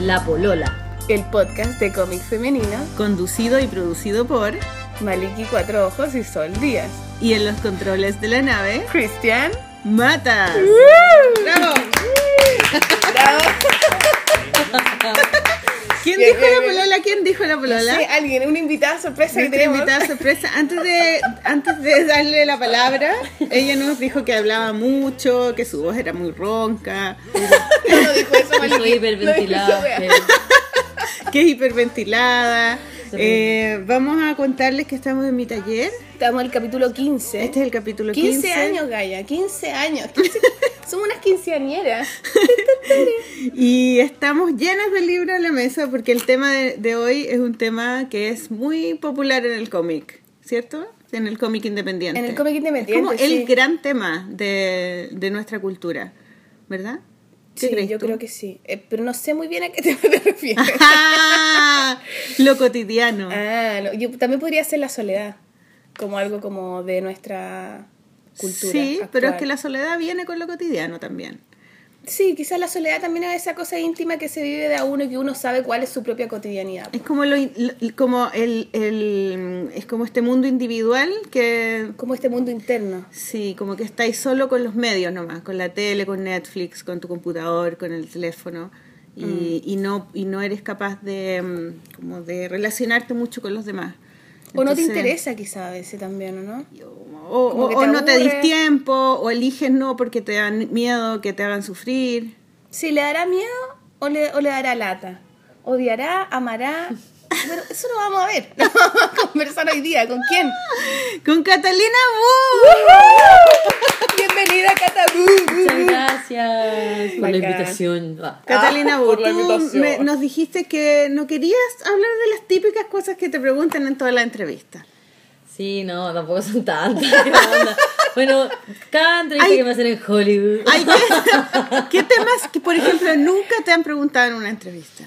La Polola, el podcast de cómic femenino, conducido y producido por Maliki Cuatro Ojos y Sol Díaz. Y en los controles de la nave, Cristian Matas. ¡Bravo! ¡Bravo! ¿Quién dijo la polola? ¿Quién dijo la polola? Sí, alguien, una invitada sorpresa que tenemos. invitada sorpresa. Antes de, antes de darle la palabra, ella nos dijo que hablaba mucho, que su voz era muy ronca, No dijo eso, Maliki. soy hiperventilada. No dijo esa wea. pero- que es hiperventilada. Eh, vamos a contarles que estamos en mi taller. Estamos en el capítulo 15. Este es el capítulo 15. 15 años, Gaya, 15 años. 15 Somos unas quinceañeras. Y estamos llenas de libros en la mesa porque el tema de, de hoy es un tema que es muy popular en el cómic, ¿cierto? En el cómic independiente. En el cómic independiente, Es como sí. el gran tema de, de nuestra cultura, ¿verdad? ¿Qué Sí, crees yo tú? creo que sí. Eh, pero no sé muy bien a qué tema te refieres. Lo cotidiano. ah, no, yo también podría ser la soledad. Como algo como de nuestra cultura. sí, pero es que la soledad viene con lo cotidiano también. Sí, quizás la soledad también es esa cosa íntima que se vive de a uno y que uno sabe cuál es su propia cotidianidad. Es como lo- como el, el es como este mundo individual que Como este mundo interno. Sí, como que estáis solo con los medios nomás, con la tele, con Netflix, con tu computador, con el teléfono y, Mm. y no y no eres capaz de mm, como de relacionarte mucho con los demás. O no te interesa quizás a veces también, ¿o no? O, o- no te dis tiempo, o eliges no porque te dan miedo que te hagan sufrir. Sí, ¿le dará miedo o le, o le dará lata? ¿Odiará? ¿Amará? Pero eso lo vamos a ver. Lo vamos a conversar hoy día. ¿Con quién? Con Catalina Wu. Bienvenida, Catabú. Muchas gracias por la invitación. Ah, Catalina Ah, Wu, por la tú me- nos dijiste que no querías hablar de las típicas cosas que te preguntan en toda la entrevista. Sí, no, tampoco son tantas. Bueno, cada entrevista que me hacen en Hollywood. Ay, ¿qué, qué temas que, por ejemplo, nunca te han preguntado en una entrevista?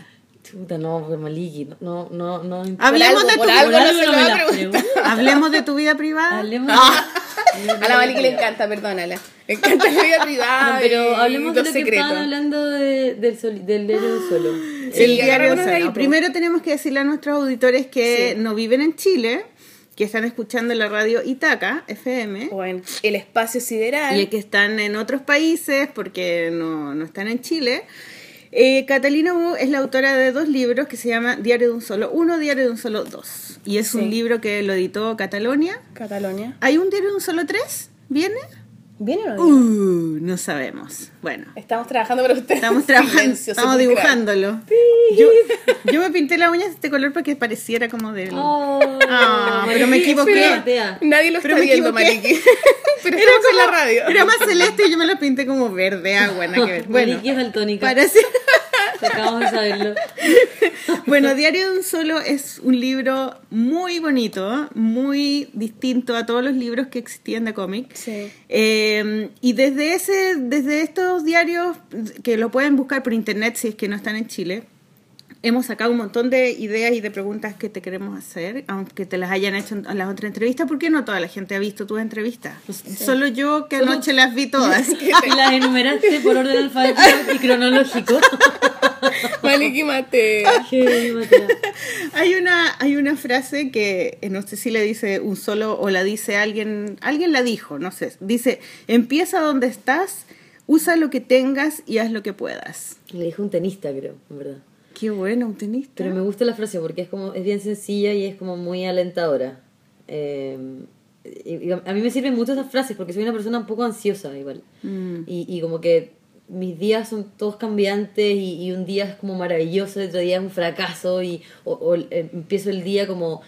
Chuta, no, pues Maliki, no, no, no. no Hablemos de tu algo Por no algo se no lo me va a la preguntar. preguntan. Hablemos de tu vida privada. Hablemos A la Maliki le encanta, perdónala. Le encanta la vida privada. No, pero hablemos de lo que secretos. estaban hablando de- del, sol- del diario del solo. Sí, el diario Solo. Primero tenemos que decirle a nuestros auditores que Sí. no viven en Chile, que están escuchando la radio Itaca FM O en el espacio sideral. y que están en otros países porque no, no están en Chile. Eh, Catalina Wu es la autora de dos libros que se llama Diario de un Solo Uno, Diario de un Solo Dos. Y es Sí. un libro que lo editó Catalonia. Catalonia. ¿Hay un Diario de un Solo Tres? ¿Viene? ¿Viene o no? Uh, no sabemos. Bueno, Estamos trabajando para ustedes. estamos trabajando, Silencio estamos dibujándolo. Yo, yo me pinté las uñas de este color para que pareciera como del... Oh, Ah, pero me equivoqué. Nadie lo Pero está viendo. Pero Era en la como- radio. Era más celeste y yo me lo pinté como verde, agua, nada que ver. Bueno, es daltónica. parece... Acabamos de saberlo. Bueno, Diario de un Solo es un libro muy bonito, muy distinto a todos los libros que existían de cómic. Sí. Eh, y desde ese, desde estos diarios que lo pueden buscar por internet si es que no están en Chile, hemos sacado un montón de ideas y de preguntas que te queremos hacer, aunque te las hayan hecho en las otras entrevistas, porque no toda la gente ha visto tus entrevistas. Solo yo que anoche las vi todas. Y las enumeraste por orden alfabético y cronológico. Maliki Matea. Hay una, hay una frase que eh, no sé si le dice un solo o la dice alguien, alguien la dijo, no sé. Dice, empieza donde estás, usa lo que tengas y haz lo que puedas. Le dijo un tenista, creo, en verdad. Qué bueno, un tenista. Pero me gusta la frase porque es como es bien sencilla y es como muy alentadora. Eh, y- y a mí me sirven mucho esas frases porque soy una persona un poco ansiosa igual. Mm. Y, y como que mis días son todos cambiantes y, y un día es como maravilloso, y otro día es un fracaso y o, o, eh, empiezo el día como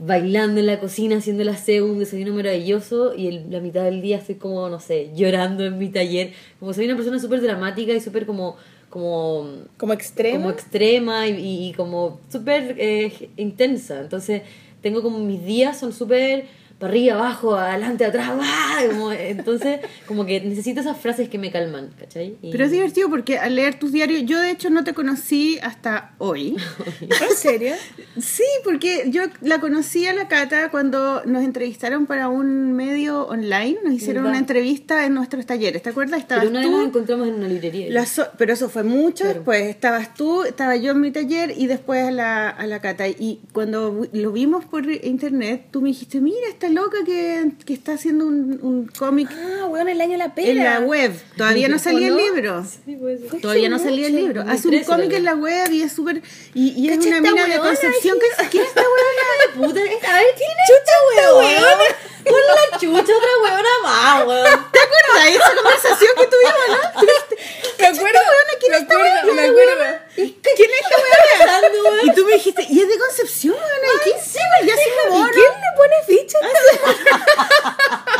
bailando en la cocina, haciendo el aseo, un desayuno maravilloso y el- la mitad del día estoy como, no sé, llorando en mi taller. Como soy una persona súper dramática y súper como, como Como extremo. como extrema y, y- y como súper eh, intensa. Entonces, tengo como mis días son súper para arriba, abajo, adelante, atrás, ¡ah! Como, entonces, como que necesito esas frases que me calman, ¿cachai? Y- Pero es divertido porque al leer tus diarios, yo de hecho no te conocí hasta hoy. ¿En serio? Sí, porque yo la conocí a la Cata cuando nos entrevistaron para un medio online, nos hicieron una entrevista en nuestros talleres, ¿te acuerdas? Estabas Pero una vez tú, nos encontramos en una librería. la so- pero eso fue mucho Claro. después, estabas tú, estaba yo en mi taller y después a la, a la Cata. Y cuando lo vimos por internet, tú me dijiste, mira, esta loca que, que está haciendo un, un cómic Ah, weón, el año de la pera. en la web. Todavía no salía el libro. Sí, Todavía no salía el libro. Hace un 2013 cómic en la web y es súper. Y, y es una mina de Concepción. ¿Qué, ¿Quién es esta weona? Puta, a ver, ¿quién es esta weona? Pon la chucha otra weona más, weón. ¿Te acuerdas de esa conversación que tuvimos, no? Me acuerdo, ¿Quién me acuerdo, me acuerdo. ¿Quién es esta weona? Y tú me dijiste, ¿y es de Concepción, weona? ¿Y quién sí, Y hace un ¿Y mono. quién le pone ficha?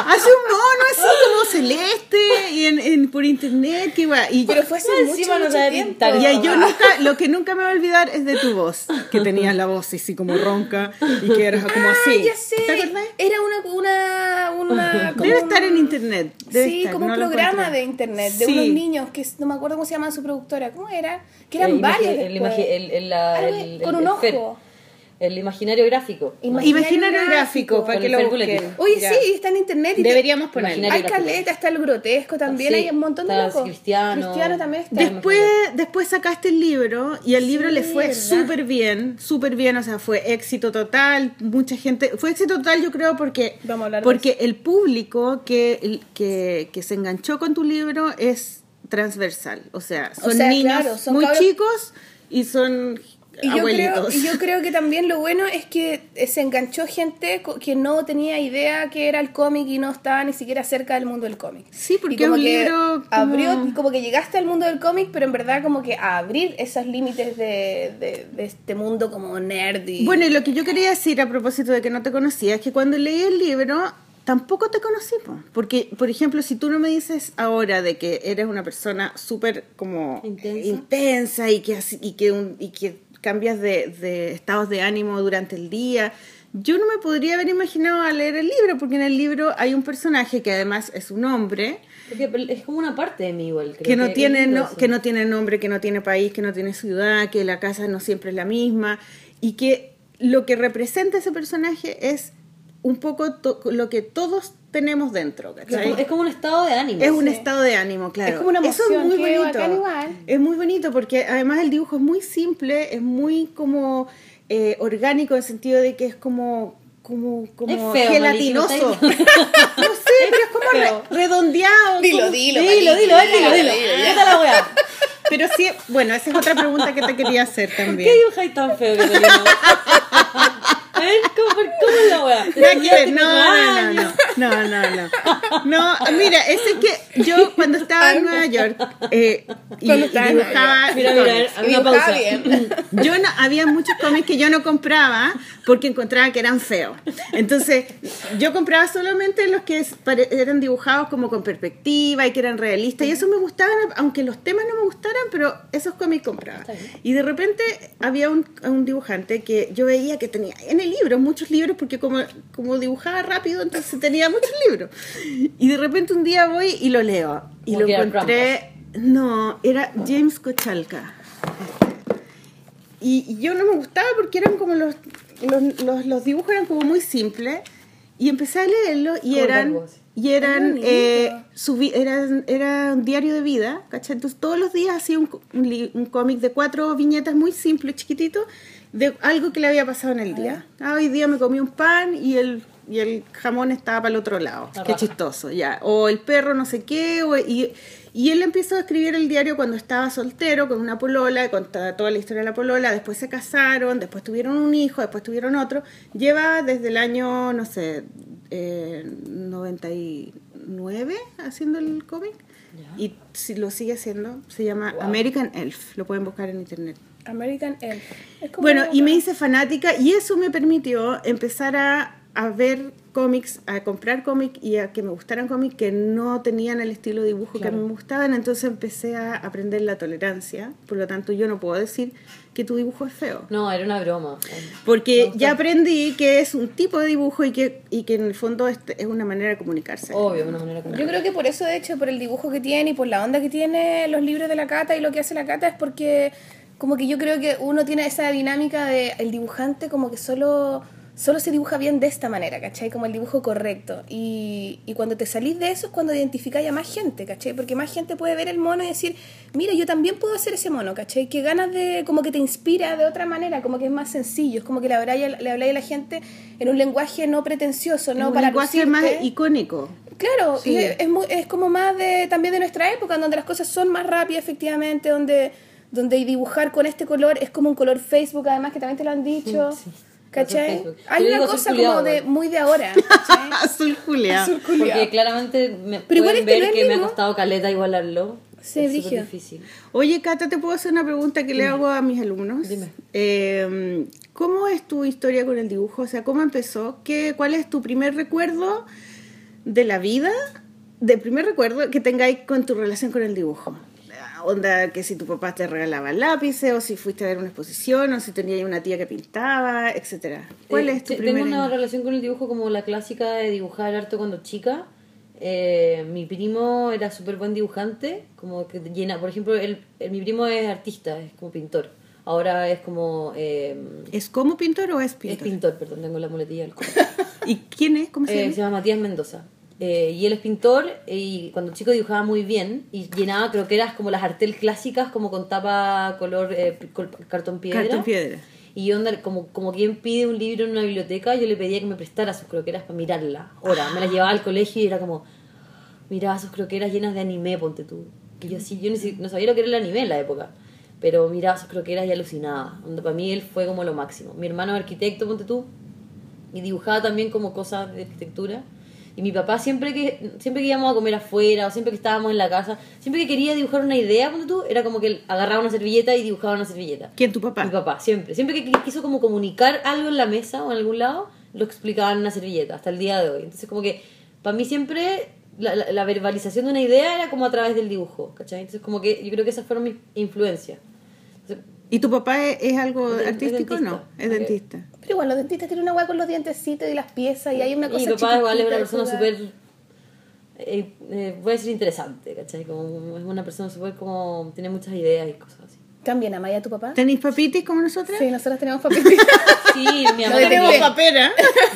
Hace un mono así como celeste y en, en, por internet. Que va. Y, Pero fue mucho, encima no mucho pintar. y yo nunca, lo que nunca me voy a olvidar es de tu voz, que tenías la voz así como ronca y que eras como Ah, así. ya sé. ¿Te acuerdas? Era una, una, una como Debe un- estar en internet. debe sí, estar, como un no programa de internet de Sí. unos niños que no me acuerdo cómo se llama su productora. ¿Cómo era? Que eran varios. Con un ojo. El imaginario gráfico. Imaginario Imaginario gráfico, gráfico, para que el lo busquen. Oye, Ya. sí, está en internet. y Deberíamos ponerlo. Hay caleta, está el grotesco también, Sí, hay un montón de está locos. Cristiano. Cristiano también está. Des- Después, después sacaste el libro y al libro le fue súper bien, súper bien, o sea, fue éxito total, mucha gente, fue éxito total yo creo porque, Vamos a porque el público que, que, que se enganchó con tu libro es transversal, o sea, son sea, niños claro, son muy cabros- chicos y son Y yo, creo, y yo creo que también lo bueno es que eh, se enganchó gente co- que no tenía idea que era el cómic y no estaba ni siquiera cerca del mundo del cómic. Sí, porque Y como un que libro como- abrió, como que llegaste al mundo del cómic, pero en verdad como que a abrir esos límites de, de, de este mundo como nerd y... Bueno, y lo que yo quería decir a propósito de que no te conocía es que cuando leí el libro tampoco te conocí, po. porque, por ejemplo, si tú no me dices ahora de que eres una persona súper como Intensa. intensa y que, así- y que, un- y que cambias de, de estados de ánimo durante el día, yo no me podría haber imaginado a leer el libro, porque en el libro hay un personaje que además es un hombre, Porque es como una parte de mí igual. creo que no es tiene no, que no tiene nombre, que no tiene país, que no tiene ciudad, que la casa no siempre es la misma y que lo que representa ese personaje es un poco lo que todos tenemos dentro, Es ¿cachai? como, es como un estado de ánimo. Es un Sí. estado de ánimo, claro. Es como una Eso es emoción, muy qué bonito. igual. Es muy bonito porque además el dibujo es muy simple, es muy como eh, orgánico en el sentido de que es como como como Es feo, gelatinoso. No sé, pero es como feo. redondeado. Dilo, como- dilo, Dilo, dilo, dilo, dilo, dilo, dilo. la wea. Pero sí, bueno, esa es otra pregunta que te quería hacer ¿Por también. qué dibujáis tan feo que. ¿Cómo, por- ¿Cómo es la ver, no, no, no, no, no, no, no. No, mira, es que yo cuando estaba en Nueva York eh, y, dibujaba Mira, mira, una pausa. bien. yo no, había muchos cómics que yo no compraba porque encontraba que eran feos. Entonces, yo compraba solamente los que eran dibujados como con perspectiva y que eran realistas. Y eso me gustaban, aunque los temas no me gustaran, pero esos cómics compraba. Y de repente había un, un dibujante que yo veía que tenía en el libro muchos libros porque como, como dibujaba rápido, entonces tenía muchos libros. Y de repente un día voy y lo leo. Y Como lo encontré... No, era James Kochalka. Y, y yo no me gustaba porque eran como los, los, los, los dibujos eran como muy simples. Y empecé a leerlo y eran, y eran, bonito. eh, su vi- eran, era un diario de vida, ¿cachai? Entonces todos los días hacía un, un, un cómic de cuatro viñetas muy simples, chiquititos, de algo que le había pasado en el día. Ah, hoy día me comí un pan y el, y el jamón estaba para el otro lado. La Qué raja. chistoso, ya. O el perro no sé qué, o- y, y él empezó a escribir el diario cuando estaba soltero con una polola, contaba toda la historia de la polola, después se casaron, después tuvieron un hijo, después tuvieron otro. Lleva desde el año, no sé, eh, 99 haciendo el cómic. Y si lo sigue haciendo, se llama American Elf, lo pueden buscar en internet. American Elf. Bueno, y me hice fanática y eso me permitió empezar a, a ver cómics, a comprar cómics y a que me gustaran cómics que no tenían el estilo de dibujo que a mí me gustaban, entonces empecé a aprender la tolerancia, por lo tanto yo no puedo decir que tu dibujo es feo. No, era una broma. Porque ya aprendí que es un tipo de dibujo y que, y que en el fondo es, es una manera de comunicarse. Obvio, una manera Yo creo que por eso, de hecho, por el dibujo que tiene y por la onda que tiene los libros de la Cata y lo que hace la Cata, es porque como que yo creo que uno tiene esa dinámica de el dibujante como que solo solo se dibuja bien de esta manera, ¿cachai? Como el dibujo correcto. Y, y cuando te salís de eso es cuando identificáis a más gente, ¿cachai? Porque más gente puede ver el mono y decir, mira, yo también puedo hacer ese mono, ¿cachai? Que ganas de, como que te inspira de otra manera, como que es más sencillo, es como que le habláis, le habláis a la gente en un lenguaje no pretencioso, ¿no? un Para lenguaje lucirte. más icónico. Claro, Sí. y es, es es como más de también de nuestra época, donde las cosas son más rápidas, efectivamente, donde, donde dibujar con este color es como un color Facebook, además que también te lo han dicho. Sí. ¿Cachai? Hay una digo cosa como de muy de ahora. ¿cachai? Azul Julia. Azul culiao. Porque claramente me Pero pueden es que no ver que me ha costado caleta igualarlo. Sí, es súper brígido. difícil. Oye, Cata, ¿te puedo hacer una pregunta que le hago a mis alumnos? Dime. Eh, ¿Cómo es tu historia con el dibujo? O sea, ¿cómo empezó? ¿Qué, ¿Cuál es tu primer recuerdo de la vida? De primer recuerdo que tengáis con tu relación con el dibujo. Onda, que si tu papá te regalaba lápices, o si fuiste a ver una exposición, o si tenías una tía que pintaba, etcétera. ¿Cuál Eh, es tu primer Tengo una relación con el dibujo como la clásica de dibujar harto cuando chica. Eh, mi primo era súper buen dibujante, como que llena, por ejemplo, él- él- mi primo es artista, es como pintor. Ahora es como... eh, ¿Es como pintor o es es pintor? pintor, perdón, tengo la muletilla del. ¿Y quién es? ¿Cómo se Eh, llama? se llama Matías Mendoza. Eh, y él es pintor y cuando chico dibujaba muy bien y llenaba creo que eras como las artel clásicas como con tapa color eh, cartón piedra. Cartón piedra. Y yo onda, como, como quien pide un libro en una biblioteca, yo le pedía que me prestara sus croqueras para mirarla. Ahora, me las llevaba al colegio y era como, miraba sus croqueras llenas de anime, ponte tú. Y yo sí, yo ni no sabía lo que era el anime en la época. Pero miraba sus croqueras y alucinaba. Onda, para mí él fue como lo máximo. Mi hermano es arquitecto, ponte tú, y dibujaba también como cosas de arquitectura. Y mi papá siempre que siempre que íbamos a comer afuera o siempre que estábamos en la casa, siempre que quería dibujar una idea, ponte tú, era como que agarraba una servilleta y dibujaba una servilleta. ¿Quién, tu papá? Mi papá, siempre. Siempre que qui- quiso como comunicar algo en la mesa o en algún lado, lo explicaba en una servilleta, hasta el día de hoy. Entonces como que para mí siempre la, la- la verbalización de una idea era como a través del dibujo, ¿cachai? Entonces como que yo creo que esas fueron mis influencias. Entonces, ¿Y tu papá es, es algo Es- artístico o no? Es dentista. Pero igual, los dentistas tienen una hueá con los dientecitos y las piezas y hay una y cosa mi papá igual es una persona súper... Eh, eh, a decir interesante, ¿cachai? Como, es una persona súper como... tiene muchas ideas y cosas así. ¿También a Maya tu papá? ¿Tenéis papitis como nosotras? Sí, nosotros tenemos papitas. Sí, mi mamá No tenemos también. papera.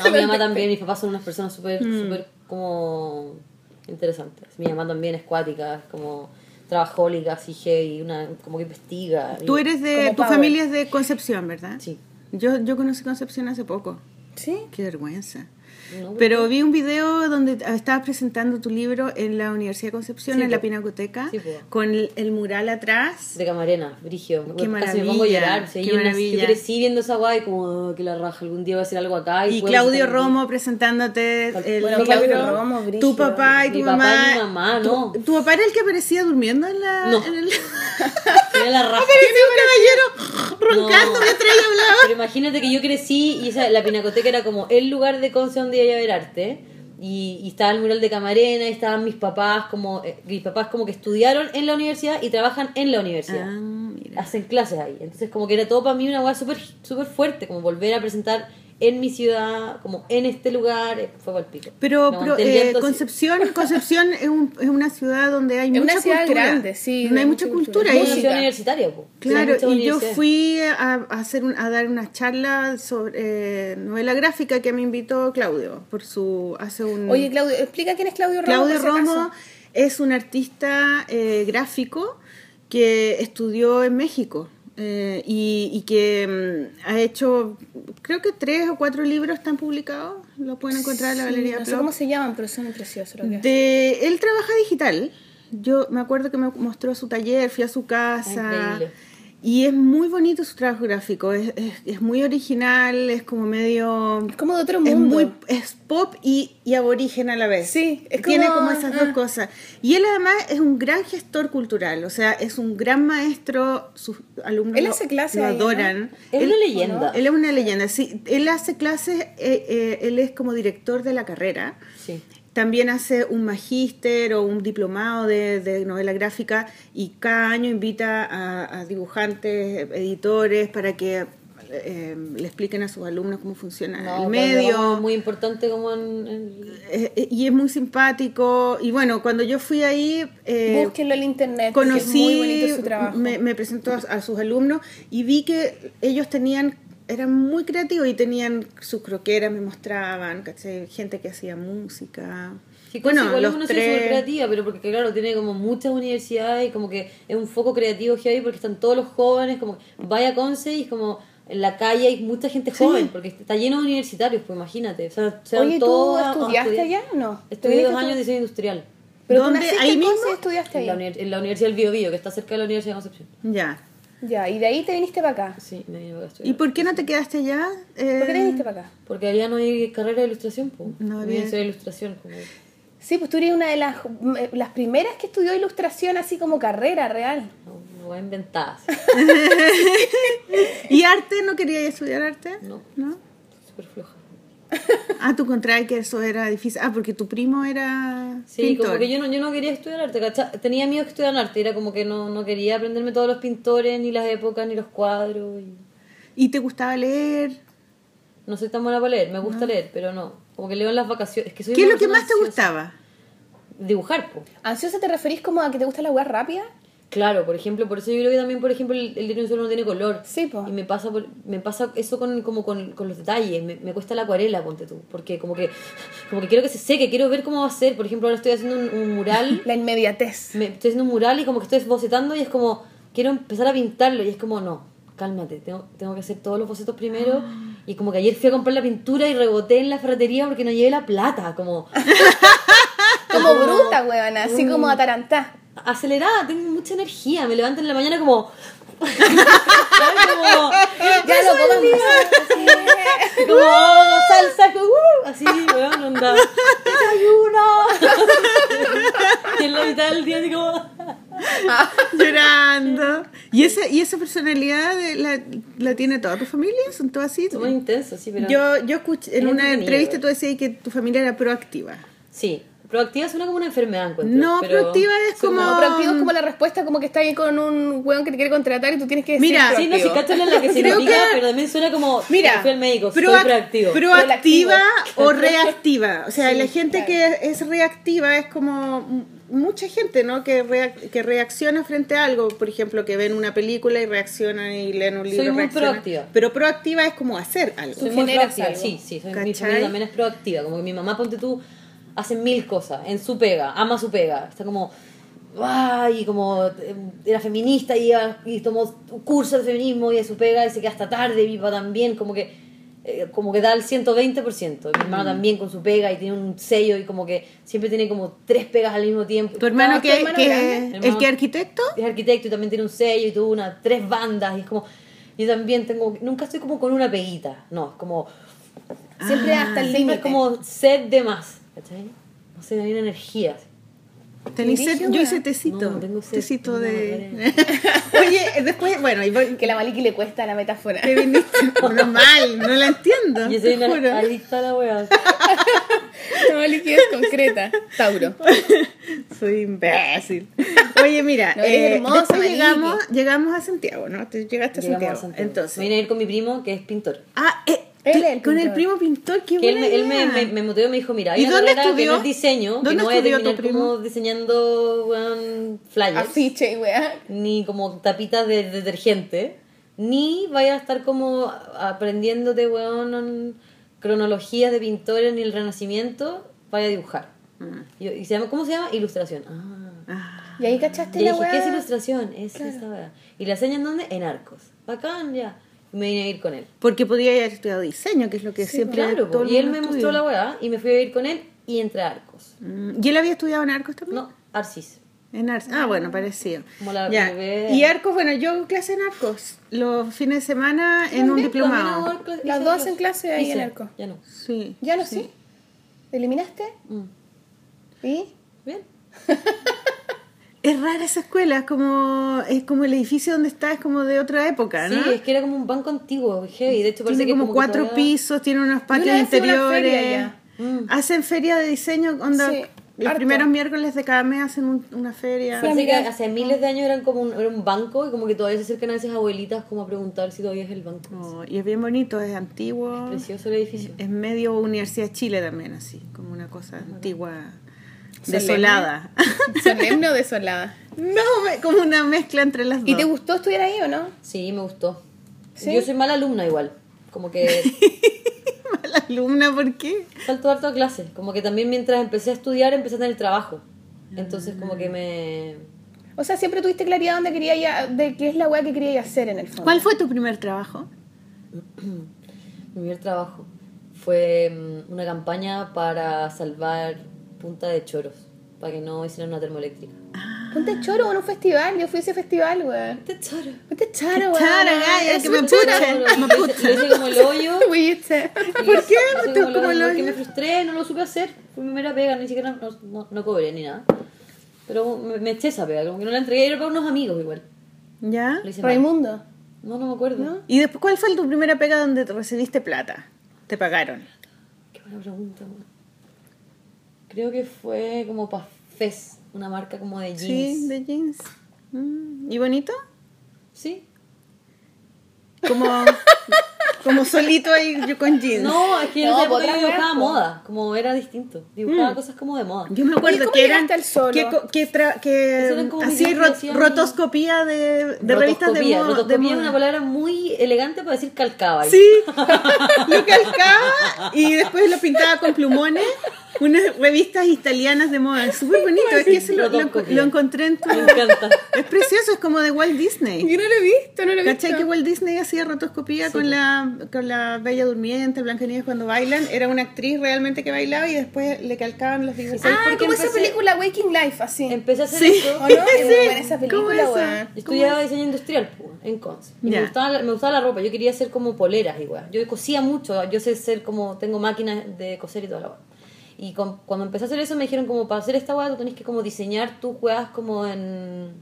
No, mi mamá también, mis papás son unas personas súper, súper como interesantes. Mi mamá también es cuática, es como trabajólica, así heavy, una, como que investiga. Tú Y- eres de... Tu power. familia es de Concepción, ¿verdad? Sí. Yo, yo conocí Concepción hace poco. ¿Sí? Qué vergüenza. No, Pero vi un video donde estabas presentando tu libro en la Universidad de Concepción, Sí, en la. Pinacoteca, Sí, con el, el mural atrás. De Camarena, Brigio. Qué Casi me pongo a maravilla, llorar. qué yo, maravilla. yo crecí viendo esa guay como que la raja algún día va a hacer algo acá. Y, Claudio. Romo presentándote el Bueno. Claudio Romo, tu papá y tu Mi papá mamá. y mi mamá, tu, no. tu papá era el que aparecía durmiendo en la. No. En el... Tiene la raja. Aparecía un caballero roncando No. mientras ella hablaba. Pero imagínate que yo crecí y esa, la pinacoteca era como el lugar de Conce donde iba a ver arte. Y, y estaba el mural de Camarena, y estaban mis papás como eh, mis papás como que estudiaron en la universidad y trabajan en la universidad. Ah. Hacen clases ahí. Entonces como que era todo para mí una hueá súper súper fuerte, como volver a presentar en mi ciudad, como en este lugar, fue el pico. Pero, pero eh. Concepción, Concepción es, un- es una ciudad donde hay Es mucha una ciudad cultura. grande, sí, Donde hay mucha cultura. cultura. Es una y- Música. ciudad universitaria, po. Claro, y yo fui a, hacer un- a dar una charla sobre eh, novela gráfica que me invitó Claudio por su hace un Oye, Claudio, explica quién es Claudio Romo. Claudio. Romo es un artista eh, gráfico que estudió en México eh, y, y que mm, ha hecho, creo que tres o cuatro libros están publicados, lo pueden encontrar en la Sí, Galería No sé Plop. cómo se llaman, pero son preciosos. lo que. De, él trabaja digital. Yo me acuerdo que me mostró su taller, fui a su casa. Increíble. Y es muy bonito su trabajo gráfico, es, es, es muy original, es como medio... Es como de otro Es, mundo. muy, es pop y, y aborigen a la vez. Sí, es Tiene como- como esas ah. dos cosas. Y él además es un gran gestor cultural, o sea, es un gran maestro, sus alumnos Él lo- hace clase lo ahí, ¿no? adoran. Es Él- una leyenda. Él es una leyenda, sí. Él hace clases, eh, eh, él es como director de la carrera. Sí. También hace un magíster o un diplomado de, de novela gráfica y cada año invita a, a dibujantes, editores, para que eh, le expliquen a sus alumnos cómo funciona No, el medio. es muy importante como en... en- Eh, eh, y es muy simpático. Y bueno, cuando yo fui ahí, eh, Búsquenlo en internet. conocí, es muy bonito su trabajo. me, me presentó a, a sus alumnos y vi que ellos tenían, eran muy creativos y tenían sus croqueras, me mostraban, ¿cachai? gente que hacía música. Sí, bueno, igual los una tres- creativa, pero porque claro, tiene como muchas universidades y como que es un foco creativo que hay porque están todos los jóvenes, como vaya Conce y es como en la calle hay mucha gente joven, porque está lleno de universitarios, pues imagínate. O sea, Oye, ¿tú estudiaste allá? No. Estudié ¿Te dos años de diseño industrial. Pero ¿Dónde? ¿Ahí mismo? Estudiaste En la, en la Universidad del Bio, Bio, que está cerca de la Universidad de Concepción. Ya. Ya, y de ahí te viniste para acá. Sí, me vine para acá ¿Y por qué no te quedaste allá? Eh, ¿Por qué te viniste para acá? Porque allá no hay carrera de ilustración, pues. No No había- de ilustración. Como... Sí, pues tú eres una de las, eh, las primeras que estudió ilustración así como carrera real. No, no voy a inventar. ¿Y arte? ¿No querías estudiar arte? No. ¿No? Súper floja. Ah, tú contraes que eso era difícil. Ah, porque tu primo era Sí, pintor. como que yo no, yo no quería estudiar arte, ¿cachai? Tenía amigos que estudian arte, era como que no, no quería aprenderme todos los pintores, ni las épocas, ni los cuadros. y ¿Y te gustaba leer? No soy tan buena para leer, me gusta leer, pero no. Como que leo en las vacaciones. Es que soy ¿Qué es lo que más te gustaba? Dibujar, po. ¿Ansiosa te referís como a que te gusta la weá rápida? Claro, por ejemplo, por eso yo creo que también, por ejemplo, el, el diario solo no tiene color. Sí, po. Y me pasa, por- me pasa eso con, como con, con los detalles. Me, me cuesta la acuarela, ponte tú. Porque como que, como que quiero que se seque, quiero ver cómo va a ser. Por ejemplo, ahora estoy haciendo un, un mural. La inmediatez. me, estoy haciendo un mural y como que estoy bocetando y es como, quiero empezar a pintarlo y es como, no, cálmate, tengo, tengo que hacer todos los bocetos primero. Y como que ayer fui a comprar la pintura y reboté en la ferretería porque no llevé la plata, como Como bruta, weón, así como atarantá. Acelerada, tengo mucha energía, me levanto en la mañana como... ¿sabes? como, Ya lo más. como salsa, como, uh, así, weón, onda, desayuno. y en la mitad del día así como... Llorando. ¿Y esa, y esa personalidad de la, la tiene toda tu familia? ¿Son todas así? Somos intensos, sí, pero... Yo, yo escuché, en Es una entrevista tú decías que tu familia era proactiva. Sí, proactiva suena como una enfermedad, encuentro. No, pero proactiva es como- No, proactivo es como la respuesta, como que está ahí con un weón que te quiere contratar y tú tienes que decir Mira, Sí, no, si es la que significa, que- pero también suena como... Mira, fui al médico, soy proac- proactivo. proactiva o reactiva. O sea, Sí, la gente claro. que es reactiva es como mucha gente, ¿no? Que, reac- que reacciona frente a algo. Por ejemplo, que ven una película y reaccionan y leen un libro. Soy muy proactiva. Pero proactiva es como hacer algo. Soy muy proactiva, algo. sí, sí, soy, mi familia también es proactiva, como que mi mamá, ponte tú, hace mil cosas en su pega, ama su pega, está como, ay, como eh, era feminista y, iba- y tomó curso de feminismo y de su pega y se queda hasta tarde, mi papá también, como que eh, como que da el 120%, mi Mm. hermano también con su pega y tiene un sello y como que siempre tiene como tres pegas al mismo tiempo. ¿Tu hermano No, que, hermano que- grande. Hermano- que arquitecto? es arquitecto y también tiene un sello y tuvo una, tres bandas y es como, yo también tengo, nunca estoy como con una peguita, no, es como... Siempre hasta el Siempre límite. es como sed de más, ¿cachai? No sé, me viene energía. ¿Y sed? Yo hice tecito. No, tengo sed. Tecito No, de... Oye, después, bueno, y Que la Maliki le cuesta la metáfora. te viniste normal, no la entiendo. Yo soy una adicta a la wea. La Maliki es concreta. Tauro. Soy imbécil. Oye, mira, eh, hermosa, después Maliki. llegamos, llegamos a Santiago, ¿no? Te llegaste a Llegamos Santiago. a Santiago. Entonces, Me vine a ir con mi primo, que es pintor. ah, eh, Él el con el primo pintor, qué Que él, buena me, él me, idea. me, me motivó y me dijo, mira, hay ¿Y una dónde carrera que estudió? no es diseño, que ¿Dónde no voy a estudió terminar como primo? diseñando weón, flyers, Afiche y weá. ni como tapitas de detergente, ni vaya a estar como aprendiéndote, weón, cronologías de pintores ni el renacimiento, vaya a dibujar. Y, yo- y se llama, ¿Cómo se llama? Ilustración. Ah. Ah, Y ahí cachaste Y la dije, weá. ¿qué es ilustración? Es esa weá. ¿Y la enseñan dónde? En arcos. Bacán, ya. Y me vine a ir con él. porque podía haber estudiado diseño, que es lo que siempre Claro, todo y él me mostró la weá y me fui a ir con él y entré a arcos. Mm, ¿Y él había estudiado en Arcos también? No, Arcis. En Arts. Ah, bueno, parecido. Como la Ya. bebé. Y arcos, bueno, yo hago clase en arcos los fines de semana en un diplomado. Las dos en clase ahí en Arco. Ya no. Sí. ¿Ya no sé? ¿Eliminaste? Mm. ¿Y? Bien. Es rara esa escuela, es como, es como el edificio donde está, es como de otra época, ¿no? Sí, es que era como un banco antiguo, heavy. De hecho, parece Tiene que como, que cuatro todavía- pisos, tiene unos patios interiores. feria Mm. Hacen feria de diseño, onda, Sí, los harto. primeros miércoles de cada mes hacen un- una feria. Fue- Parece que hace miles de años eran como un, era un banco y como que todavía se acercan a veces abuelitas como a preguntar si todavía es el banco. Oh, y es bien bonito, es antiguo. Precioso el edificio. Es medio Universidad de Chile también, así, como una cosa antigua. Desolada. ¿Solemne o desolada? no, me- como una mezcla entre las dos. ¿Y te gustó estudiar ahí o no? Sí, me gustó. ¿Sí? Yo soy mala alumna igual. Como que Mala alumna, ¿por qué? falto harto a clases. Como que también mientras empecé a estudiar empecé a tener trabajo. Entonces como que me... O sea, siempre tuviste claridad dónde quería ya, de qué es la weá que quería hacer en el fondo. ¿Cuál fue tu primer trabajo? Mi primer trabajo fue mm, una campaña para salvar Punta de Choros, para que no hicieran una termoeléctrica. Ponte choro en un festival. Yo fui a ese festival, weón. Punta de Choros. Ponte choro, weón. Es que me choro. Me lo hice como el hoyo. Fuiste. ¿Por qué? Hice ¿Tú como como el hoyo? Porque me frustré, no lo supe hacer. Fue mi primera pega, ni siquiera no, no, no cobré ni nada. Pero me, me eché esa pega, como que no la entregué, era para unos amigos igual. ¿Ya? Raimundo. No, no me acuerdo. ¿Y después cuál fue tu primera pega donde te recibiste plata? ¿Te pagaron? Qué buena pregunta, weón. Creo que fue como para Fez, una marca como de jeans. Sí, de jeans. Mm, ¿Y bonito? ¿Sí? Como, como solito ahí yo con jeans. No, es que No, yo dibujaba moda, como era distinto. Dibujaba cosas como de moda. Yo me acuerdo Oye, ¿cómo que eran al solo? que, que, tra- que Esos eran como hacía videos que ro- hacían- rotoscopía de, de revistas de Rotoscopía. moda. de Rotoscopía es moda. una palabra muy elegante para decir calcaba. Sí, lo calcaba y después lo pintaba con plumones. Unas revistas italianas de moda, súper bonito. Es que eso lo, lo, lo encontré en tu... Me encanta. Es precioso, es como de Walt Disney. Yo no lo he visto, no lo he visto. ¿Cachai que Walt Disney hacía rotoscopía con la, con la Bella Durmiente, Blancanieves cuando bailan? Era una actriz realmente que bailaba y después le calcaban los dibujos. ¿Sabes Ah, como esa empecé? película Waking Life, así. Empecé a hacer Sí. eso. ¿O no? Es Sí. esa ¿Cómo película, esa? estudiaba diseño industrial en Conce. Y Ya. me, gustaba, la- me gustaba la ropa. Yo quería hacer como poleras igual. Yo cosía mucho. Yo sé ser como... Tengo máquinas de coser y toda la weá. Y con- cuando empecé a hacer eso me dijeron como para hacer esta weá tú tenés que como diseñar tus weas como en...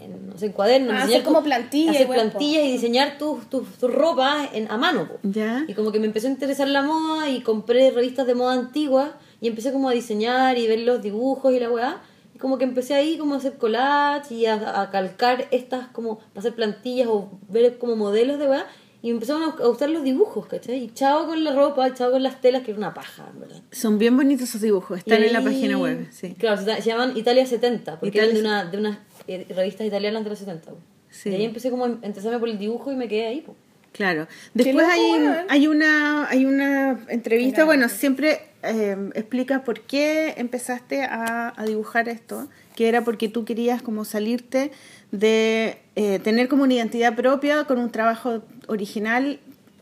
en no sé, en cuadernos. Ah, diseñar hacer como tu- plantilla Hacer plantillas y diseñar tus tu, tu ropa en, a mano. po. Ya. Y como que me empezó a interesar la moda y compré revistas de moda antiguas y empecé como a diseñar y ver los dibujos y la weá. Y como que empecé ahí como a hacer collage y a, a calcar estas como para hacer plantillas o ver como modelos de weá. Y me empezaron a gustar los dibujos, ¿cachai? Y chao con la ropa, chao con las telas, que era una paja, en verdad. Son bien bonitos esos dibujos, están en la página web. Sí. Claro, se, se llaman Italia 70, porque Italia eran de, una, de unas eh, revistas italianas de los 70. po. Sí. Y ahí empecé como a interesarme por el dibujo y me quedé ahí. po. Claro. Después hay, hay una hay una entrevista, bueno, siempre eh, explicas por qué empezaste a, a dibujar esto, que era porque tú querías como salirte de eh, tener como una identidad propia con un trabajo original,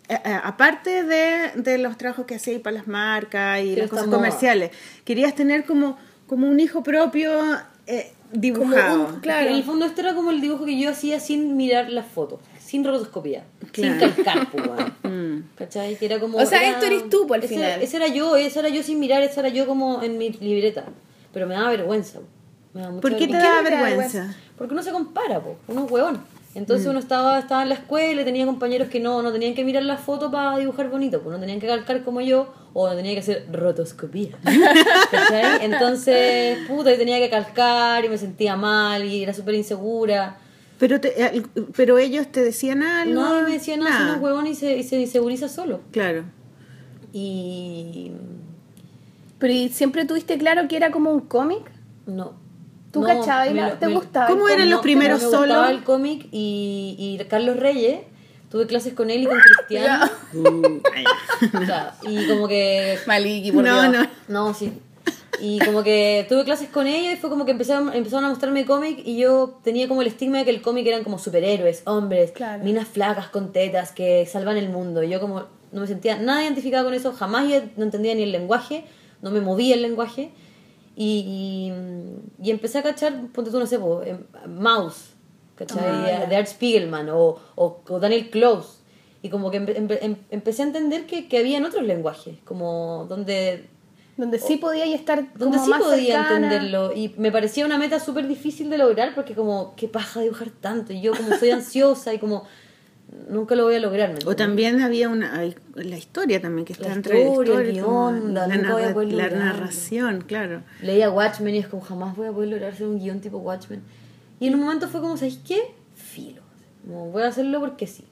eh, eh, aparte de, de los trabajos que hacías para las marcas y las cosas moda. comerciales. Querías tener como, como un hijo propio eh, dibujado. un- claro. En el fondo esto era como el dibujo que yo hacía sin mirar las fotos, sin rotoscopía, Claro. sin calcar, pues. Mm. ¿Cachai? Que era como... O sea, era- esto eres tú, al ese, final. Ese era yo, ese era yo sin mirar, ese era yo como en mi libreta. Pero me daba vergüenza. Me daba mucha ¿Por qué te vergüenza. da te da vergüenza? Porque uno se compara, po. uno es huevón. Entonces Mm. uno estaba, estaba en la escuela y tenía compañeros que no, no tenían que mirar las fotos para dibujar bonito, pues no tenían que calcar como yo o no tenía que hacer rotoscopía. ¿Cachai? Entonces, puta, y tenía que calcar y me sentía mal y era súper insegura. Pero, te- eh, pero ellos te decían algo. Nadie me decía nada, es huevón y se, y se inseguriza solo. Claro. Y Pero ¿y siempre tuviste claro que era como un cómic? no. ¿Tú No, cachabas lo- te me- gustaba? ¿Cómo eran los primeros me gustaba solos? el cómic y, y Carlos Reyes, tuve clases con él y con Cristiano. O sea, y como que Maliki, por No, Dios. no. No, sí. Y como que tuve clases con ellos y fue como que empezaron, empezaron a mostrarme cómic y yo tenía como el estigma de que el cómic eran como superhéroes, hombres, Claro. minas flacas con tetas que salvan el mundo. Y yo como no me sentía nada identificada con eso, jamás yo no entendía ni el lenguaje, no me movía el lenguaje. Y, y, y empecé a cachar, ponte tú, no sé, po, em, Mouse, ¿cachai? de Art Spiegelman o, o, o Daniel Close. Y como que empe- empe- em- empecé a entender que, que había en otros lenguajes, como donde, Donde sí podía estar donde como sí más podía cercana. entenderlo. Y me parecía una meta súper difícil de lograr porque como, qué paja dibujar tanto. Y yo como soy ansiosa y como, nunca lo voy a lograr. ¿me O también había una la historia también que está La entre historia, el historia, como guion, la, nunca voy a narra- poder la narración, claro. Leía Watchmen y es como jamás voy a poder lograr hacer un guion tipo Watchmen. Y en un momento fue como, ¿sabes qué? Filo. Como, voy a hacerlo porque sí.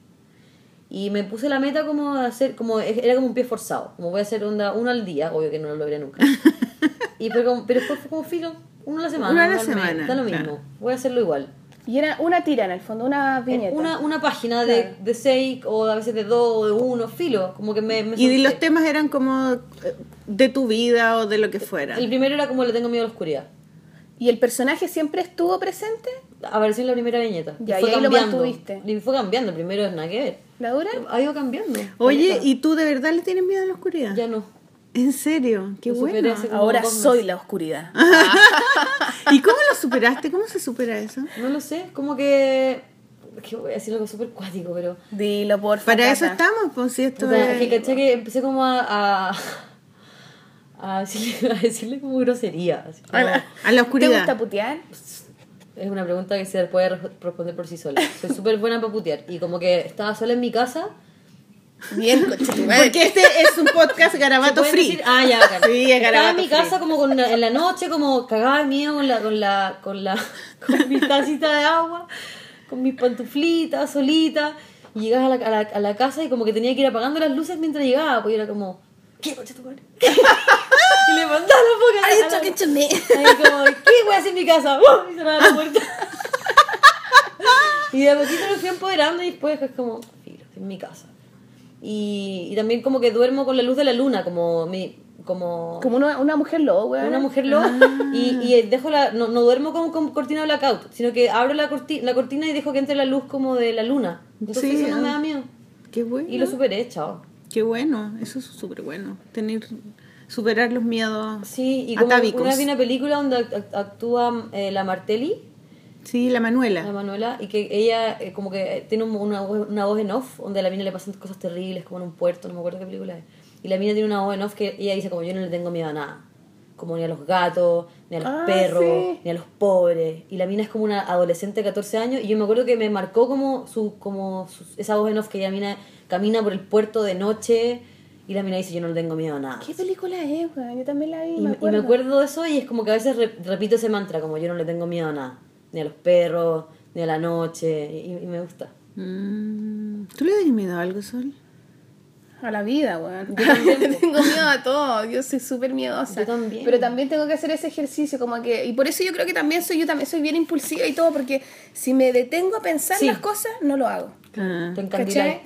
Y me puse la meta como de hacer, como era como un pie forzado. Como voy a hacer onda uno al día, obvio que no lo logré nunca. y pero, como- pero después fue como filo, uno a la semana. Uno a la semana, Da lo mismo. claro. Voy a hacerlo igual. Y era una tira en el fondo, una viñeta. Una, una página de, Claro. de seis o a veces de dos o de uno, filo. Como que me, me Y los temas eran como eh, de tu vida o de lo que fuera. El primero era como le tengo miedo a la oscuridad. ¿Y el personaje siempre estuvo presente? Apareció en la primera viñeta. Ya, fue y ahí lo cambiando. mantuviste. Y fue cambiando. El primero es nada que ver. ¿La dura? Ha ido cambiando. Oye. ¿y tú de verdad le tienes miedo a la oscuridad? Ya no. ¿En serio? Qué Lo bueno. Ahora soy la oscuridad. ¿Y cómo lo superaste? ¿Cómo se supera eso? No lo sé. Como que. es que voy a decir algo súper cuático, pero. Dilo, por Para eso estamos, pues si esto es... es que caché que empecé como a. a a decirle, a decirle como grosería. así como- A la, a la ¿Te oscuridad. gusta putear? Es una pregunta que se puede re- responder por sí sola. Soy súper buena para putear. Y como que estaba sola en mi casa. Bien. Porque este es un podcast garabato ¿se pueden free. decir? Ah, ya, bacán. Sí, es Estaba garabato en mi free. casa como con una- en la noche, como cagada de miedo con la, con la, con la, con mi tacita de agua, con mis pantuflitas, solita. Y llegaba a la, a, la, a la casa y como que tenía que ir apagando las luces mientras llegaba, pues yo era como, ¿qué coche tu madre? y le mandaba la boca. Are you a la- talking to me? Ahí como, ¿qué voy a hacer en mi casa? ¡Uh! Y cerraba la puerta. y de a poquito me fui empoderando y después es como, en mi casa. Y, y también como que duermo con la luz de la luna, como mi, como, Como una, una mujer lobo, weón. una mujer loca. Y, y dejo la, no, no duermo con, con cortina blackout, sino que abro la, corti- la cortina y dejo que entre la luz como de la luna. Entonces Sí, eso no ah. me da miedo. Qué bueno. Y lo superé, chao. Qué bueno. Eso es súper bueno. Tener, superar los miedos Sí, y como atávicos. una vi una película donde act- actúa eh, la Martelli, Sí, la Manuela. la Manuela, y que ella eh, como que tiene un- una, voz- una voz en off, donde a la mina le pasan cosas terribles, como en un puerto, no me acuerdo qué película es. Y la mina tiene una voz en off que ella dice como yo no le tengo miedo a nada. Como ni a los gatos, ni a los Ah, perros, sí. ni a los pobres. Y la mina es como una adolescente de 14 años. Y yo me acuerdo que me marcó como su como su- esa voz en off que ella mina camina por el puerto de noche. Y la mina dice yo no le tengo miedo a nada. ¿Qué película es, weón? Yo también la vi, Y me me, y acuerdo. me acuerdo de eso y es como que a veces re- repito ese mantra, como yo no le tengo miedo a nada, ni a los perros, ni a la noche, y, y me gusta. Mm, ¿Tú le das miedo a algo, Sol? A la vida, weón. tengo miedo a todo. Yo soy súper miedosa. Yo también. Pero también tengo que hacer ese ejercicio, como que. Y por eso yo creo que también soy yo también soy bien impulsiva y todo, porque si me detengo a pensar Sí. las cosas, no lo hago. Ah. Te.